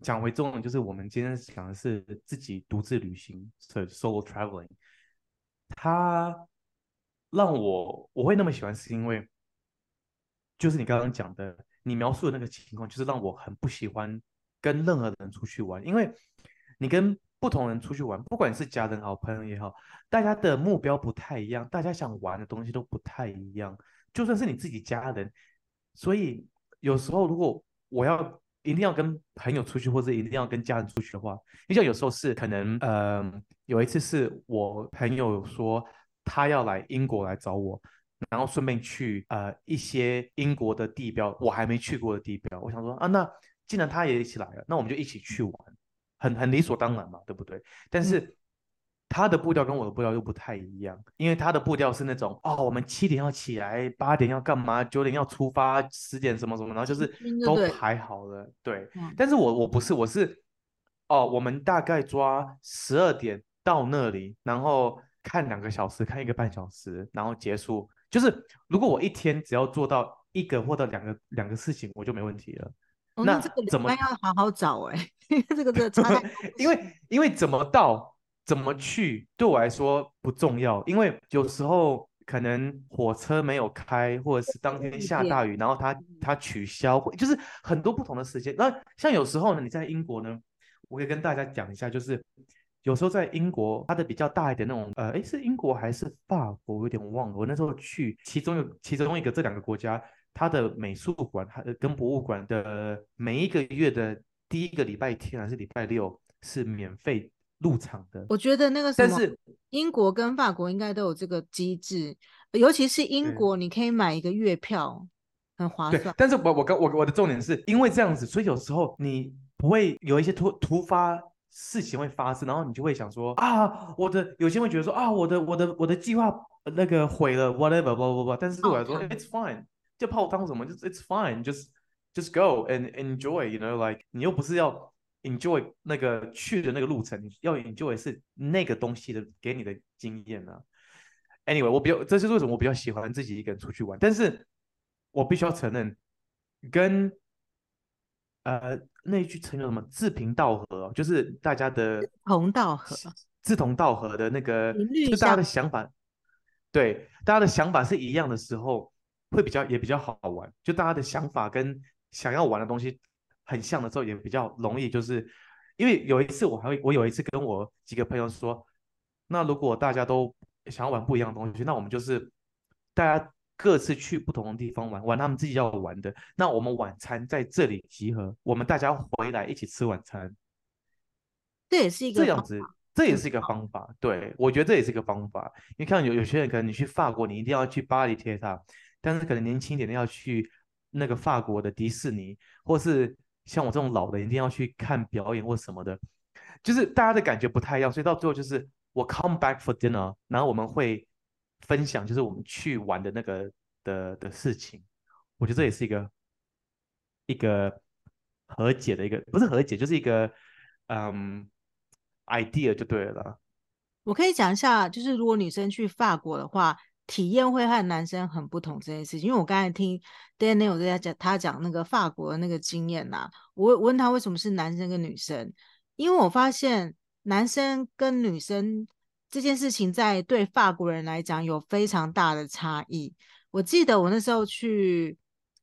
讲回重点，就是我们今天讲的是自己独自旅行，是 solo traveling。它让我我会那么喜欢，是因为就是你刚刚讲的，你描述的那个情况，就是让我很不喜欢跟任何人出去玩，因为你跟不同人出去玩，不管是家人好朋友也好，大家的目标不太一样，大家想玩的东西都不太一样，就算是你自己家人，所以有时候如果我要一定要跟朋友出去，或者一定要跟家人出去的话，因为像有时候是可能，呃，有一次是我朋友说他要来英国来找我，然后顺便去呃一些英国的地标，我还没去过的地标。我想说啊，那既然他也一起来了，那我们就一起去玩，很很理所当然嘛，对不对？但是他的步调跟我的步调又不太一样，因为他的步调是那种哦，我们七点要起来，八点要干嘛，九点要出发，十点什么什么，然后就是都排好了，对。嗯、但是我我不是，我是哦，我们大概抓十二点到那里，然后看两个小时，看一个半小时，然后结束。就是如果我一天只要做到一个或者两个两个事情，我就没问题了。哦、那这个怎么要好好找哎、欸？因为这个这个差 因为因为怎么到？怎么去对我来说不重要，因为有时候可能火车没有开，或者是当天下大雨，然后它它取消，就是很多不同的时间。那像有时候呢，你在英国呢，我可以跟大家讲一下，就是有时候在英国，它的比较大一点那种，呃，诶，是英国还是法国？我有点忘了。我那时候去其中有其中一个这两个国家，它的美术馆它跟博物馆的每一个月的第一个礼拜天还是礼拜六是免费。入场的，我觉得那个什么，英国跟法国应该都有这个机制，尤其是英国，你可以买一个月票，很划算。但是我我我我的重点是因为这样子，所以有时候你不会有一些突突发事情会发生，然后你就会想说啊，我的有些人会觉得说啊，我的我的我的计划那个毁了，whatever，不不不，但是对我来说，it's fine，就泡汤什么，就是 it's fine，just just go and enjoy，you know，like 你又不是要。Enjoy 那个去的那个路程，你要 enjoy 是那个东西的给你的经验啊。Anyway，我比较，这是为什么我比较喜欢自己一个人出去玩。但是我必须要承认，跟呃那一句成语什么志同道合，就是大家的志同道合，志同道合的那个，就大家的想法，对，大家的想法是一样的时候，会比较也比较好玩。就大家的想法跟想要玩的东西。很像的时候也比较容易，就是因为有一次我还会，我有一次跟我几个朋友说，那如果大家都想要玩不一样的东西，那我们就是大家各自去不同的地方玩，玩他们自己要玩的。那我们晚餐在这里集合，我们大家回来一起吃晚餐。这也是一个这样子，这也是一个方法。对，我觉得这也是一个方法。你看有有些人可能你去法国，你一定要去巴黎铁塔，但是可能年轻一点的要去那个法国的迪士尼，或是。像我这种老的，一定要去看表演或什么的，就是大家的感觉不太一样，所以到最后就是我 come back for dinner，然后我们会分享，就是我们去玩的那个的的事情。我觉得这也是一个一个和解的一个，不是和解，就是一个嗯 idea 就对了。我可以讲一下，就是如果女生去法国的话。体验会和男生很不同这件事情，因为我刚才听 Daniel 在讲他讲那个法国的那个经验呐、我我问他为什么是男生跟女生，因为我发现男生跟女生这件事情在对法国人来讲有非常大的差异。我记得我那时候去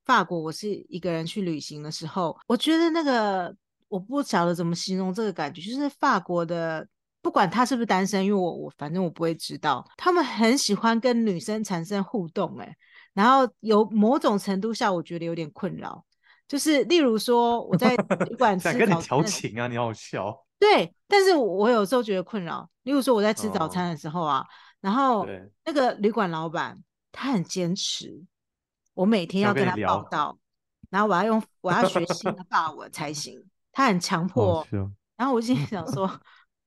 法国，我是一个人去旅行的时候，我觉得那个我不晓得怎么形容这个感觉，就是法国的。不管他是不是单身，因为我我反正我不会知道，他们很喜欢跟女生产生互动，欸，哎，然后有某种程度下，我觉得有点困扰，就是例如说我在旅 馆吃想跟你调情啊，你好笑。对，但是我有时候觉得困扰，例如说我在吃早餐的时候啊，哦、然后那个旅馆老板他很坚持，我每天要跟他报道，然后我要用我要学新的 法文才行，他很强迫，然后我心里想说。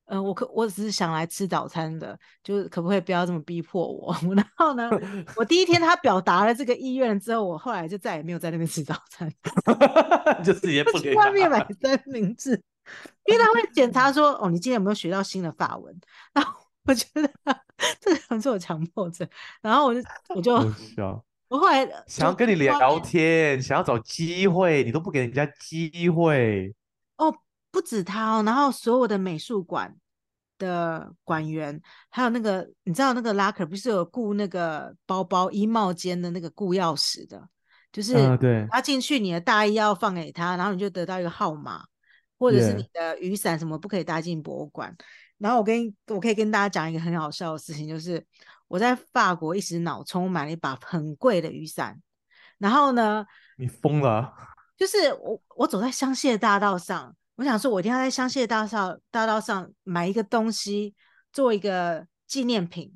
嗯、呃，我可我只是想来吃早餐的，就是可不可以不要这么逼迫我？然后呢，我第一天他表达了这个意愿之后，我后来就再也没有在那边吃早餐，就是也不去外面买三明治，因为他会检查说，哦，你今天有没有学到新的法文？然后我觉得这个可能是我强迫症，然后我就我就我后来想要跟你聊天，想要找机会，你都不给人家机会哦。不止他哦，然后所有的美术馆的馆员，还有那个你知道那个拉克不是有雇那个包包衣帽间的那个雇钥匙的，就是他进去你的大衣要放给他，然后你就得到一个号码，或者是你的雨伞什么不可以带进博物馆。然后我跟我可以跟大家讲一个很好笑的事情，就是我在法国一时脑充买了一把很贵的雨伞，然后呢，你疯了？就是我我走在香榭大道上。我想说，我一定要在香榭大道大道上买一个东西，做一个纪念品。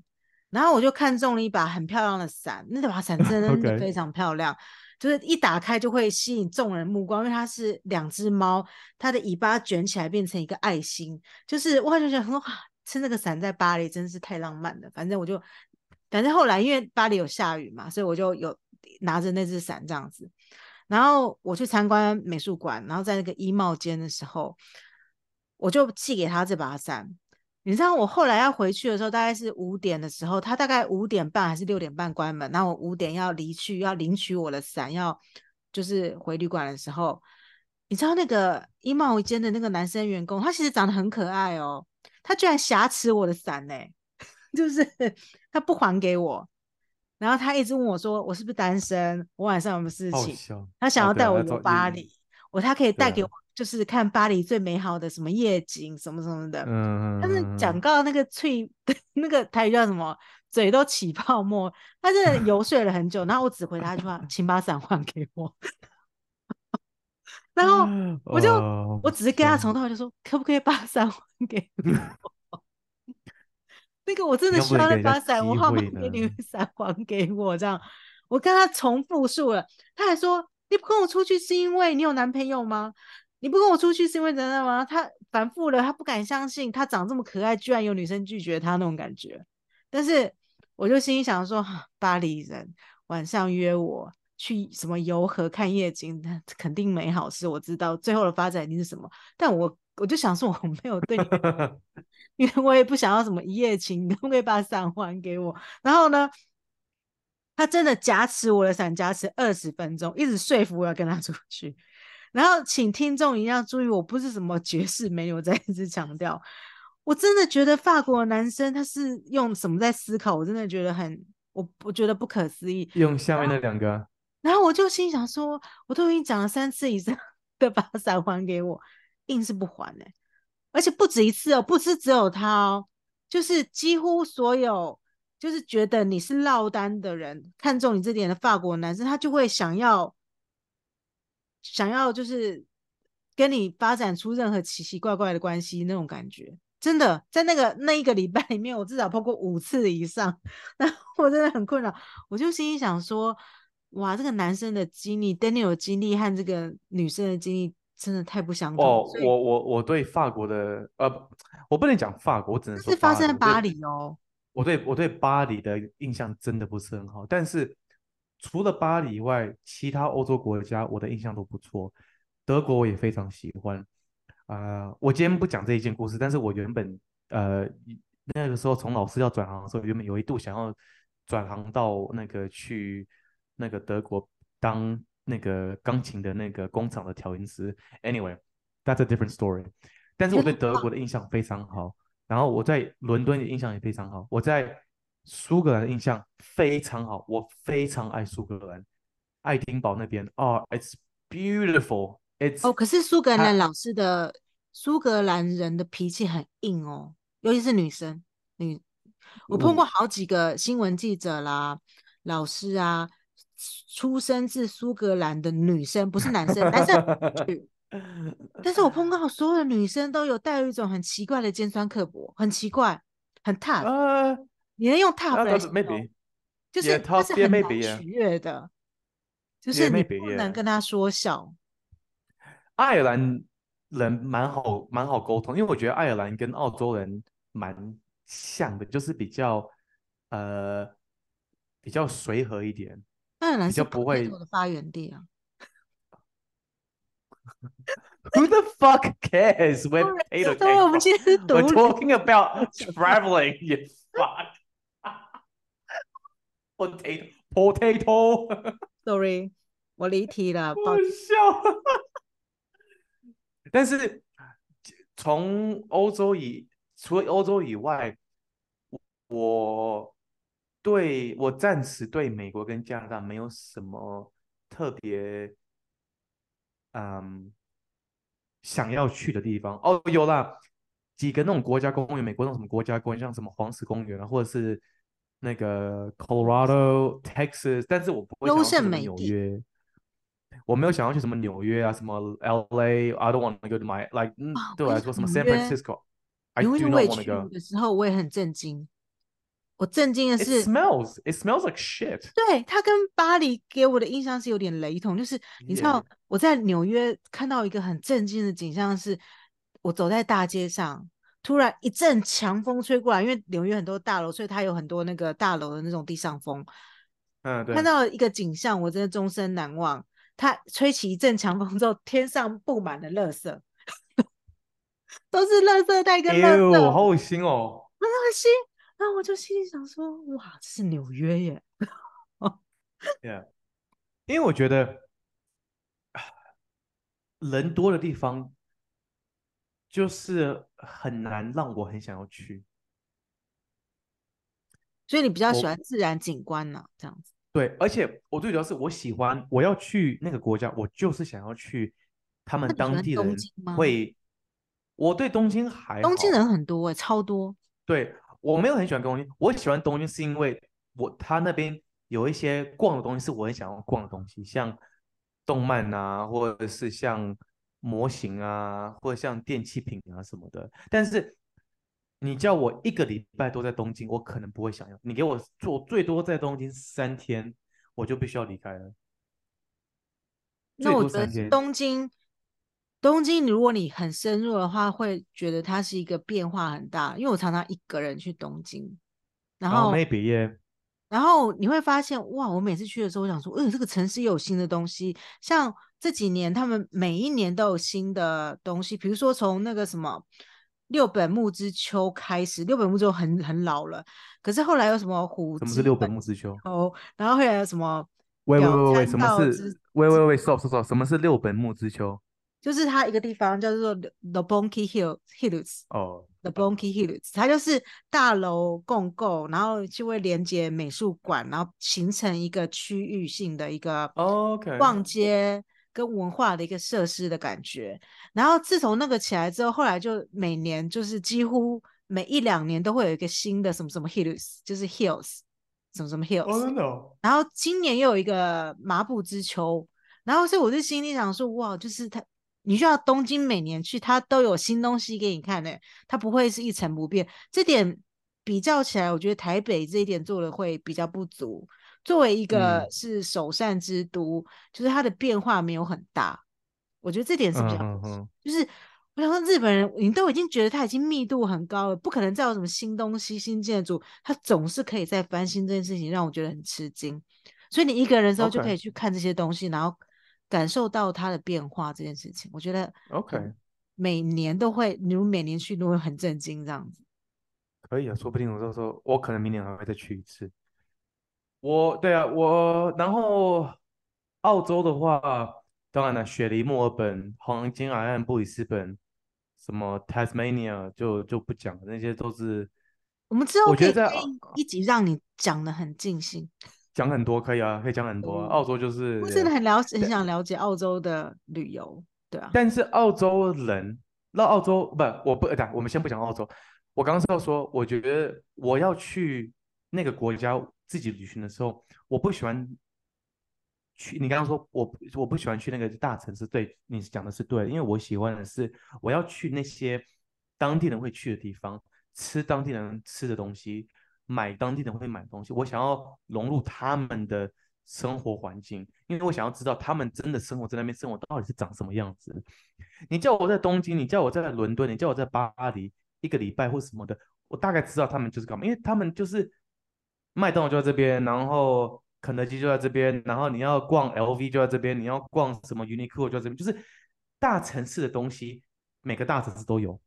然后我就看中了一把很漂亮的伞，那把伞真的 非常漂亮.就是一打开就会吸引众人目光，因为它是两只猫，它的尾巴卷起来变成一个爱心，就是我就觉得很哇，撑那个伞在巴黎真是太浪漫了。反正我就，反正后来因为巴黎有下雨嘛，所以我就有拿着那只伞这样子。然后我去参观美术馆，然后在那个衣帽间的时候，我就寄给他这把伞。你知道我后来要回去的时候，大概是五点的时候，他大概五点半还是六点半关门。然后我五点要离去，要领取我的伞，要就是回旅馆的时候，你知道那个衣帽间的那个男生员工，他其实长得很可爱哦，他居然挟持我的伞呢，就是他不还给我。然后他一直问我说：“我是不是单身？我晚上有没有事情？”他想要带我游巴黎，我他可以带给我，就是看巴黎最美好的什么夜景什么什么的。嗯，但是讲到那个脆，那个台语叫什么？嘴都起泡沫。他真的游 说了很久，然后我只回他一句话：“请把伞还给我。”然后我就我只是跟他从头就说：“可不可以把伞还给我？”那个我真的需要那把伞，我好不给你伞还给我这样。我跟他重复述了，他还说，你不跟我出去是因为你有男朋友吗？你不跟我出去是因为怎样吗？他反复了，他不敢相信他长这么可爱，居然有女生拒绝他那种感觉。但是我就心里想说，巴黎人晚上约我去什么游河看夜景，那肯定没好事。我知道最后的发展一定是什么，但我我就想说，我没有对你。因为我也不想要什么一夜情，你可不可以把伞还给我？然后呢，他真的夹持我的伞，夹持二十分钟，一直说服我要跟他出去。然后，请听众一定要注意，我不是什么绝世美女，我再一次强调，我真的觉得法国的男生他是用什么在思考？我真的觉得很，我我觉得不可思议。用下面那两个，然后，然后我就心想说，我都已经讲了三次以上的把伞还给我，硬是不还呢、欸。而且不止一次哦，不是只有他哦，就是几乎所有，就是觉得你是落单的人，看中你这点的法国男生，他就会想要，想要就是跟你发展出任何奇奇怪怪的关系那种感觉。真的，在那个那一个礼拜里面，我至少碰过五次以上，然后我真的很困扰，我就心里想说，哇，这个男生的经历，Daniel 的经历和这个女生的经历。真的太不相同。哦，我我我对法国的呃，我不能讲法国，我只能说是发生在巴黎哦。我对我对巴黎的印象真的不是很好，但是除了巴黎以外，其他欧洲国家我的印象都不错。德国我也非常喜欢啊，呃。我今天不讲这一件故事，但是我原本呃那个时候从老师要转行的时候，原本有一度想要转行到那个去那个德国当。那个钢琴的那个工厂的调音师，Anyway，that's a different story。但是我对德国的印象非常好，然后我在伦敦的印象也非常好，我在苏格兰的印象非常好，我非常爱苏格兰，爱丁堡那边哦，oh，it's beautiful，it's 哦，可是苏格兰老师的苏格兰人的脾气很硬哦，尤其是女生，女，我碰过好几个新闻记者啦，老师啊。出生自苏格兰的女生不是男生，男生。但是我碰到所有的女生都有带有一种很奇怪的尖酸刻薄，很奇怪，很 tough。Uh, 你能用 tough 来形容？Uh, 就是他是很难取悦的，就是你不能跟他说笑。爱尔兰人蛮好，蛮好沟通，因为我觉得爱尔兰跟澳洲人蛮像的，就是比较呃比较随和一点。爱尔兰是不会的发源地啊。Who the fuck cares when 是 We're talking about traveling. You fuck. Potato, potato. Sorry，我离题了，好笑。但是从欧洲以除了欧洲以外，我。对，我暂时对美国跟加拿大没有什么特别，嗯，想要去的地方。哦，有啦，几个那种国家公园，美国那种什么国家公园，像什么黄石公园啊，或者是那个 Colorado、Texas，但是我不会想要去什么纽约。我没有想要去什么纽约啊，什么 LA。I don't want to go to my like，嗯，对我来说什么 San Francisco。I do not want to go。的时候我也很震惊。我震惊的是 it smells, it smells like shit。对，它跟巴黎给我的印象是有点雷同，就是你知道我在纽约看到一个很震惊的景象，是我走在大街上，突然一阵强风吹过来，因为纽约很多大楼，所以它有很多那个大楼的那种地上风。嗯，对。看到一个景象，我真的终身难忘。它吹起一阵强风之后，天上布满了垃圾，都是垃圾袋跟垃圾。好恶心哦！很恶心。然后我就心里想说：“哇，这是纽约耶！” Yeah，因为我觉得人多的地方。就是很难让我很想要去，所以你比较喜欢自然景观呢？这样子。对，而且我最主要是我喜欢，我要去那个国家，我就是想要去他们当地人会。我对东京还，东京人很多哎，超多。对，我没有很喜欢东京，我喜欢东京是因为我他那边有一些逛的东西是我很想要逛的东西，像动漫啊，或者是像。模型啊，或者像电器品啊什么的，但是你叫我一个礼拜都在东京，我可能不会想要。你给我做最多在东京三天，我就必须要离开了。那我觉得东京，东京如果你很深入的话，会觉得它是一个变化很大。因为我常常一个人去东京，然后 maybe yeah。然后你会发现，哇！我每次去的时候，我想说，嗯，这个城市有新的东西。像这几年，他们每一年都有新的东西，比如说从那个什么六本木之丘开始，六本木就很很老了。可是后来有什么虎？什么是六本木之丘？哦，然后后来有什么？喂喂喂喂，什么是？喂喂喂，stop stop stop，什么是六本木之丘？就是它一个地方叫做 The Bonke Hills 哦。The Roppongi Hills，它就是大楼共构，然后就会连接美术馆，然后形成一个区域性的一个逛街跟文化的一个设施的感觉。然后自从那个起来之后，后来就每年就是几乎每一两年都会有一个新的什么什么 Hills，就是 Hills 什么什么 Hills。然后今年又有一个麻布之丘，然后所以我就心里想说，哇，就是它。你需要东京每年去，它都有新东西给你看呢，它不会是一成不变。这点比较起来，我觉得台北这一点做的会比较不足。作为一个是首善之都，嗯、就是它的变化没有很大，我觉得这点是比较不足。嗯嗯嗯，就是我想说，日本人你都已经觉得它已经密度很高了，不可能再有什么新东西、新建筑，它总是可以再翻新这件事情，让我觉得很吃惊。所以你一个人的时候就可以去看这些东西.然后。感受到它的变化这件事情，我觉得 OK，每年都会，你们每年去都会很震惊这样子。可以啊，说不定我到时候我可能明年还会再去一次。我对啊，我然后澳洲的话，当然了，雪梨、墨尔本、黄金海岸、布里斯本，什么 Tasmania 就就不讲了，那些都是。我们之后可以一集让你讲得很尽兴。讲很多可以啊，可以讲很多、啊。澳洲就是，我真的很了解，很想了解澳洲的旅游，对啊。但是澳洲人，那澳洲不，我不，等，我们先不讲澳洲。我刚刚是要说，我觉得我要去那个国家自己旅行的时候，我不喜欢去。你刚刚说我我不喜欢去那个大城市，对，你讲的是对的，因为我喜欢的是我要去那些当地人会去的地方，吃当地人吃的东西。买当地人会买东西，我想要融入他们的生活环境，因为我想要知道他们真的生活在那边生活到底是长什么样子。你叫我在东京，你叫我在伦敦，你叫我在巴黎一个礼拜或什么的，我大概知道他们就是干嘛，因为他们就是麦当劳就在这边，然后肯德基就在这边，然后你要逛 LV 就在这边，你要逛什么 Uniqlo 就在这边，就是大城市的东西，每个大城市都有。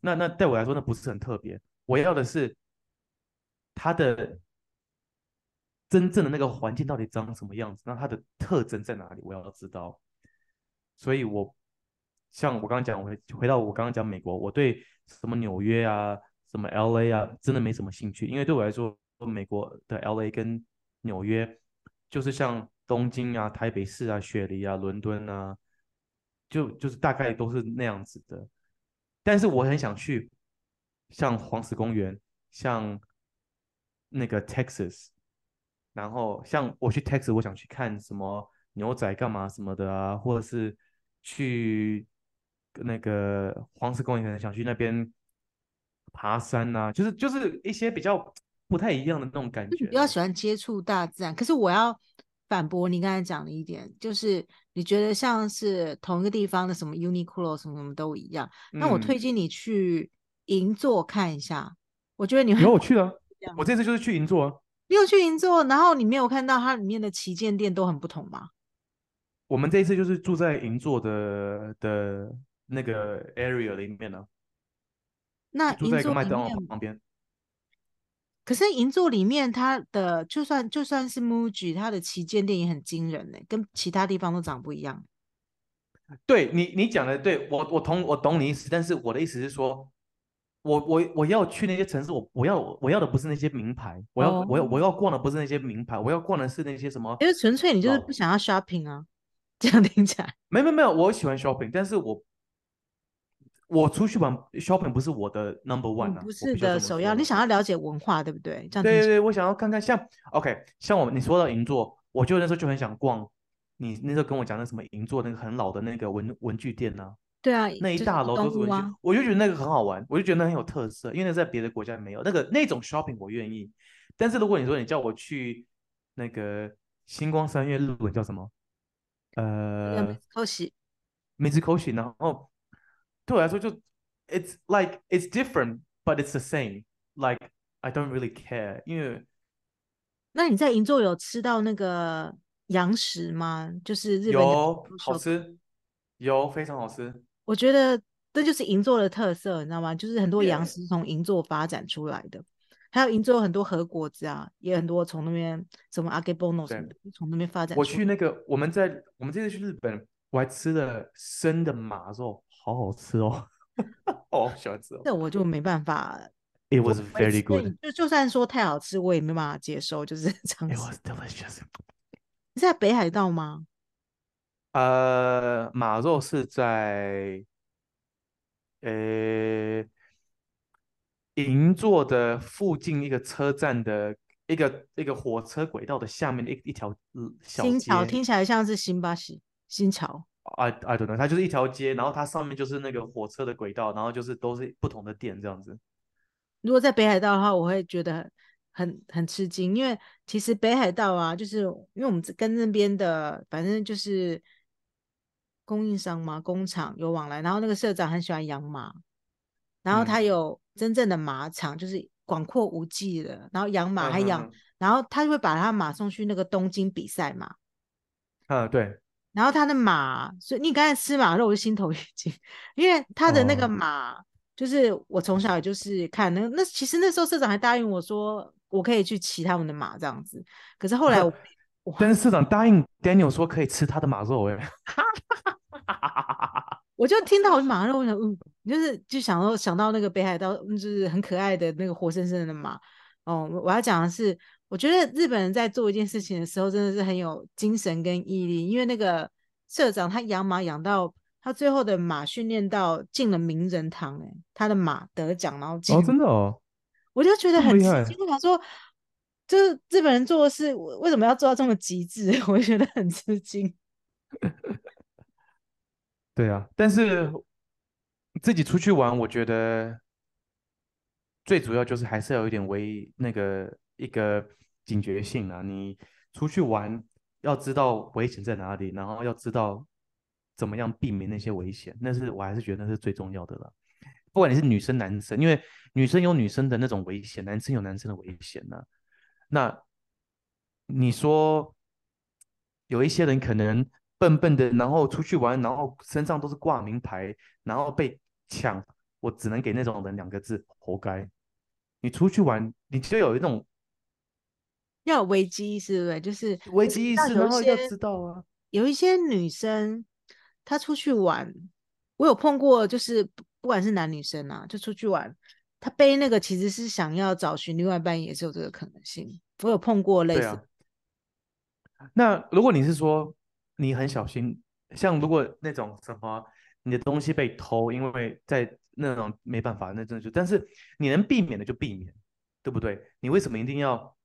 那那对我来说那不是很特别，我要的是。它的真正的那个环境到底长什么样子？那它的特征在哪里？我要知道。所以我像我刚刚讲，回回到我刚刚讲美国，我对什么纽约啊、什么 LA 啊，真的没什么兴趣，因为对我来说，美国的 LA 跟纽约就是像东京啊、台北市啊、雪梨啊、伦敦啊，就就是大概都是那样子的。但是我很想去像黄石公园，像。那个 Texas，然后像我去 Texas，我想去看什么牛仔干嘛什么的啊，或者是去那个黄石公园，可能想去那边爬山啊，就是就是一些比较不太一样的那种感觉。比较喜欢接触大自然，可是我要反驳你刚才讲的一点，就是你觉得像是同一个地方的什么 Uniqlo 什么什么都一样，那我推荐你去。银座看一下，我觉得你会有我去了，我这次就是去银座啊。你有去银座，然后你没有看到它里面的旗舰店都很不同吗？我们这一次就是住在银座的的那个 area 里面呢、啊。那住在一个麦当劳旁边。可是银座里面，它的就算就算是 MUJI，它的旗舰店也很惊人呢，跟其他地方都长不一样。对你，你讲的对我，我同我懂你意思，但是我的意思是说，我我我要去那些城市，我我要我要的不是那些名牌，我要、哦、我要我要逛的不是那些名牌，我要逛的是那些什么？因为纯粹你就是不想要 shopping 啊，哦、这样听起来。没没没有，我喜欢 shopping，但是我。我出去玩，shopping 不是我的 number one 啊，不是的首要。你想要了解文化，对不对？这样对对对，我想要看看像，OK，像我们你说到银座，我就那时候就很想逛。你那时候跟我讲那什么银座那个很老的那个文文具店呢？对啊，那一大楼都是文具，啊、我就觉得那个很好玩，我就觉得那很有特色，因为那在别的国家没有那个那种 shopping 我愿意。但是如果你说你叫我去那个星光三月日本叫什么？呃，Mitsukoshi，Mitsukoshi，然后。对我来说就，it's like it's different, but it's the same. Like I don't really care，因为，那你在银座有吃到那个洋食吗？就是日本有好吃，有非常好吃。我觉得这就是银座的特色，你知道吗？就是很多洋食从银座发展出来的还有银座有很多和果子啊，也很多从那边什么 Akebono 什么的，从那边发展。我去那个，我们在我们这次去日本，我还吃了生的马肉。好好吃哦，哦，喜欢吃哦。那我就没办法。It was very good。就就算说太好吃，我也没办法接受，就是 这样。It was delicious。你在北海道吗？呃，马肉是在呃银座的附近一个车站的一个一个火车轨道的下面的一一条小。新桥听起来像是新巴西新桥。I I don't know，它就是一条街，然后它上面就是那个火车的轨道，然后就是都是不同的店这样子。如果在北海道的话，我会觉得很很吃惊，因为其实北海道啊，就是因为我们跟那边的反正就是供应商嘛，工厂有往来，然后那个社长很喜欢养马，然后他有真正的马场，就是广阔无际的，然后养马还养，嗯、然后他就会把他马送去那个东京比赛嘛。啊，对。然后他的马，所以你刚才吃马肉，我就心头一惊，因为他的那个马，哦、就是我从小也就是看那那，其实那时候社长还答应我说，我可以去骑他们的马这样子。可是后来我，但是社长答应 Daniel 说可以吃他的马肉，哎，我就听到我马上，我想，嗯，就是就想到想到那个北海道，就是很可爱的那个活生生的马。哦，我要讲的是。我觉得日本人在做一件事情的时候，真的是很有精神跟毅力。因为那个社长他养马养到他最后的马训练到进了名人堂，哎，他的马得奖，然后进哦，真的哦，我就觉得很吃惊。我想说，就是日本人做的事，为什么要做到这么极致？我就觉得很吃惊。对啊，但是自己出去玩，我觉得最主要就是还是要有一点危那个一个。警觉性啊！你出去玩要知道危险在哪里，然后要知道怎么样避免那些危险。那是我还是觉得那是最重要的了。不管你是女生男生，因为女生有女生的那种危险，男生有男生的危险呢、那你说有一些人可能笨笨的，然后出去玩，然后身上都是挂名牌，然后被抢，我只能给那种人两个字：活该。你出去玩，你就有一种。要有危机意识，对不对？就是危机意识，然后要知道啊。有一些女生，她出去玩，我有碰过，就是不管是男女生啊，就出去玩，她背那个其实是想要找寻另外一半，也是有这个可能性。我有碰过类似。啊。那如果你是说你很小心，像如果那种什么，你的东西被偷，因为在那种没办法，那真的就，但是你能避免的就避免，对不对？你为什么一定要？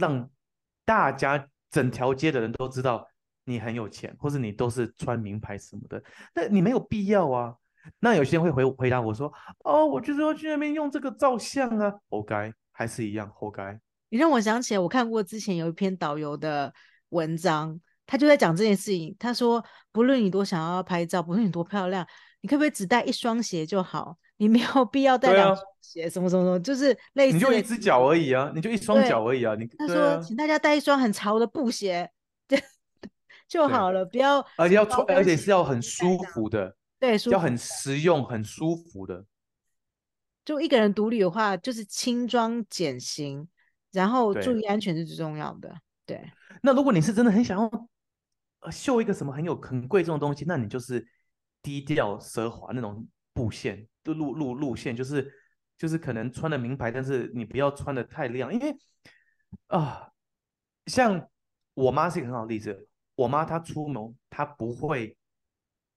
让大家整条街的人都知道你很有钱，或是你都是穿名牌什么的，那你没有必要啊。那有些人会回回答我说：“哦，我就是要去那边用这个照相啊，活该，还是一样活该。”你让我想起来，我看过之前有一篇导游的文章，他就在讲这件事情。他说：“不论你多想要拍照，不论你多漂亮，你可不可以只带一双鞋就好？你没有必要带两双鞋，什么什么什么，就是类似。你就一只脚而已啊，你就一双脚而已啊。你他说，请大家带一双很潮的布鞋，对，就好了，不要。而且要穿，而且是要很舒服的，对，要很实用、很舒服的。就一个人独立的话，就是轻装简行，然后注意安全是最重要的。对。对，那如果你是真的很想要秀一个什么很有很贵重的东西，那你就是低调奢华那种布线的路路路线，就是就是可能穿的名牌，但是你不要穿的太亮，因为啊，像我妈是一个很好的例子，我妈她出门她不会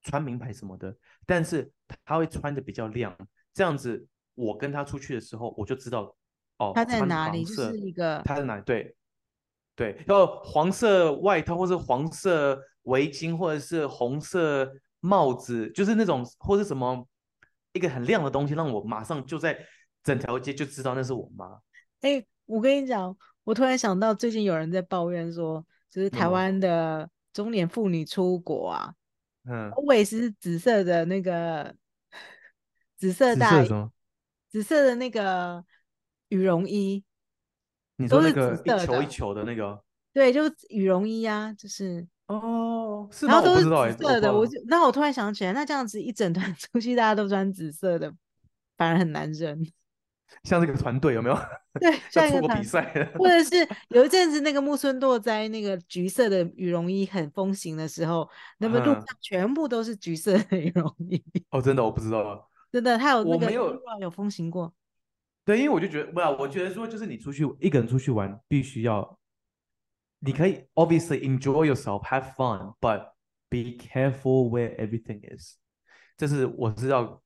穿名牌什么的，但是她会穿的比较亮，这样子。我跟她出去的时候，我就知道，哦，她在哪里，就是一个她在哪里，对，对，然后黄色外套，或是黄色围巾，或者是红色帽子，就是那种或是什么一个很亮的东西，让我马上就在整条街就知道那是我妈。哎，我跟你讲，我突然想到，最近有人在抱怨说，就是台湾的中年妇女出国啊，嗯，我也是紫色的那个紫色大衣。紫色的那个羽绒衣，你说那个一球一球的那个，对，就是羽绒衣啊，就是哦，是然后都是紫色的，我就，那我突然想起来，那这样子一整团 出去，大家都穿紫色的，反而很难认，像这个团队有没有？对，像一个比赛，或者是有一阵子那个木村拓哉那个橘色的羽绒衣很风行的时候，那么路上全部都是橘色的羽绒衣。哦，真的，我不知道。真的，他有那个没有有风行过。对，因为我就觉得，不，我觉得说，就是你出去一个人出去玩，必须要，你可以 obviously enjoy yourself, have fun, but be careful where everything is。这是我知道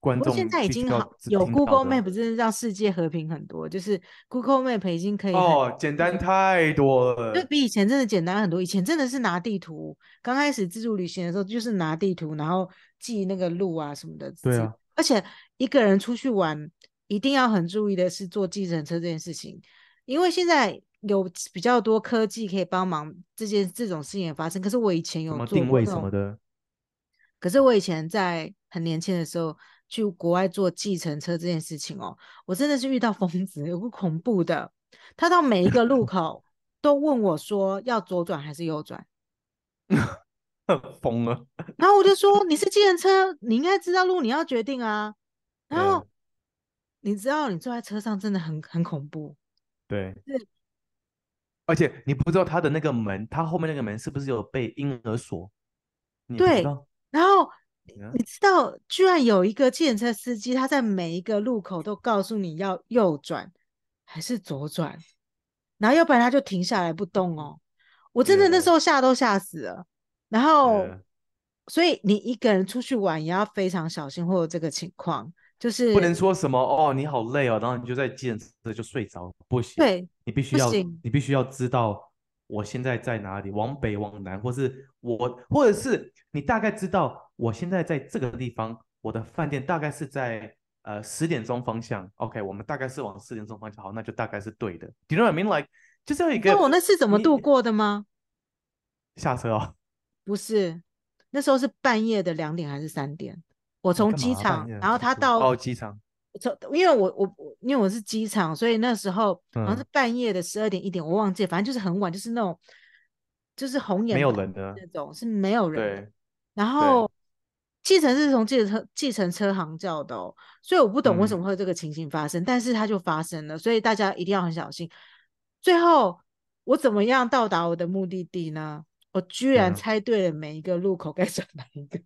观众。现在已经好有 Google Map，真的让世界和平很多。就是 Google Map 已经可以哦，简单太多了，就比以前真的简单很多。以前真的是拿地图，刚开始自助旅行的时候，就是拿地图，然后。记那个路啊什么的，对啊，而且一个人出去玩一定要很注意的是坐计程车这件事情，因为现在有比较多科技可以帮忙这件这种事情也发生。可是我以前有做定位什么的，可是我以前在很年轻的时候去国外坐计程车这件事情哦，我真的是遇到疯子，有个恐怖的，他到每一个路口 都问我说要左转还是右转。疯了，然后我就说，你是计程车，你应该知道路，你要决定啊。然后你知道，你坐在车上真的很很恐怖。对，而且你不知道他的那个门，他后面那个门是不是有被婴儿锁？对，然后你知道，居然有一个计程车司机，他在每一个路口都告诉你要右转还是左转，然后要不然他就停下来不动哦。我真的那时候吓都吓死了。然后.所以你一个人出去玩也要非常小心，会有这个情况，就是不能说什么哦，你好累哦，然后你就在计程车就睡着，不行。对，你必须要，你必须要知道我现在在哪里，往北往南，或是我，或者是你大概知道我现在在这个地方，我的饭店大概是在呃十点钟方向。OK，我们大概是往十点钟方向，好，那就大概是对的。Do you know what I mean? Like，就是有一个。那我那是怎么度过的吗？下车哦。不是，那时候是半夜的两点还是三点？我从机场，然后他到哦机场，从因为我我因为我是机场，所以那时候好像是半夜的十二点一点，我忘记，反正就是很晚，就是那种就是红眼没有人的那种，是没有人的。然后计程是从计程车计程车行叫的哦，所以我不懂为什么会有这个情形发生，嗯，但是它就发生了，所以大家一定要很小心。最后我怎么样到达我的目的地呢？我居然猜对了每一个路口该转哪一个，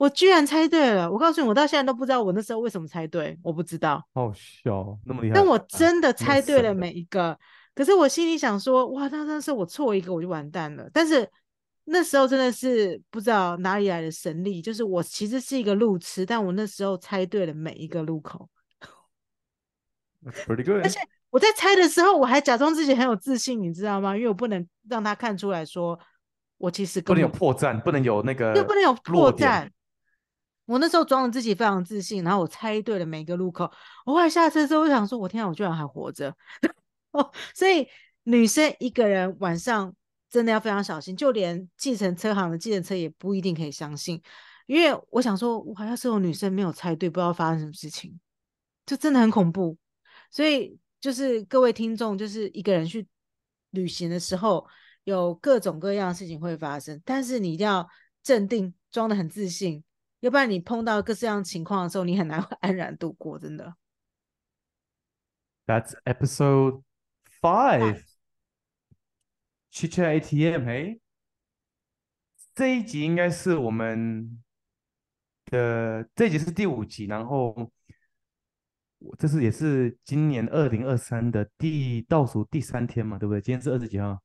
我居然猜对了！我告诉你，我到现在都不知道我那时候为什么猜对，我不知道。好笑，那么厉害！但我真的猜对了每一个，啊、可是我心里想说，哇，那那时候我错一个我就完蛋了。但是那时候真的是不知道哪里来的神力，就是我其实是一个路痴，但我那时候猜对了每一个路口。Pretty good. 而且。我在猜的时候，我还假装自己很有自信，你知道吗？因为我不能让他看出来说，我其实不能有破绽，不能有那个，又不能有破绽。我那时候装的自己非常自信，然后我猜对了每一个路口。我后来下车之后，我想说，我天啊，我居然还活着！哦，所以女生一个人晚上真的要非常小心，就连计程车行的计程车也不一定可以相信，因为我想说，我好像是有女生没有猜对，不知道发生什么事情，就真的很恐怖。所以就是各位听众，就是一个人去旅行的时候，有各种各样的事情会发生，但是你一定要镇定，装的很自信，要不然你碰到各式各样情况的时候，你很难 安然度过，真的。That's episode five. Chit Chat ATM，嘿，这一集应该是我们的这一集是第五集，然后这是也是今年二零二三的第倒数第三天嘛，对不对？今天是二十几号？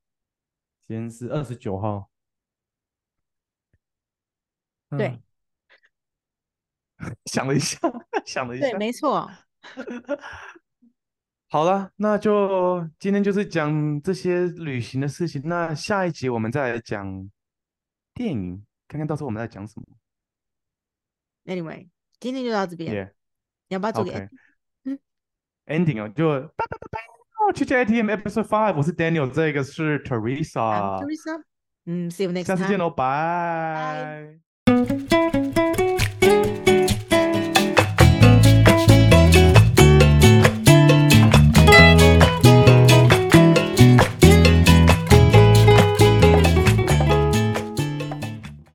今天是二十九号。对，想了一下，想了一下，对，没错。好了，那就今天就是讲这些旅行的事情。那下一集我们再来讲电影，看看到时候我们在讲什么。Anyway，今天就到这边。Yeah. 你要不要做个 Okay. 嗯 ending 哦？就拜拜拜拜哦，Chit Chat ATM Episode Five，我是 Daniel，这个是 Teresa。Teresa。嗯，See you next time。下次见喽，拜。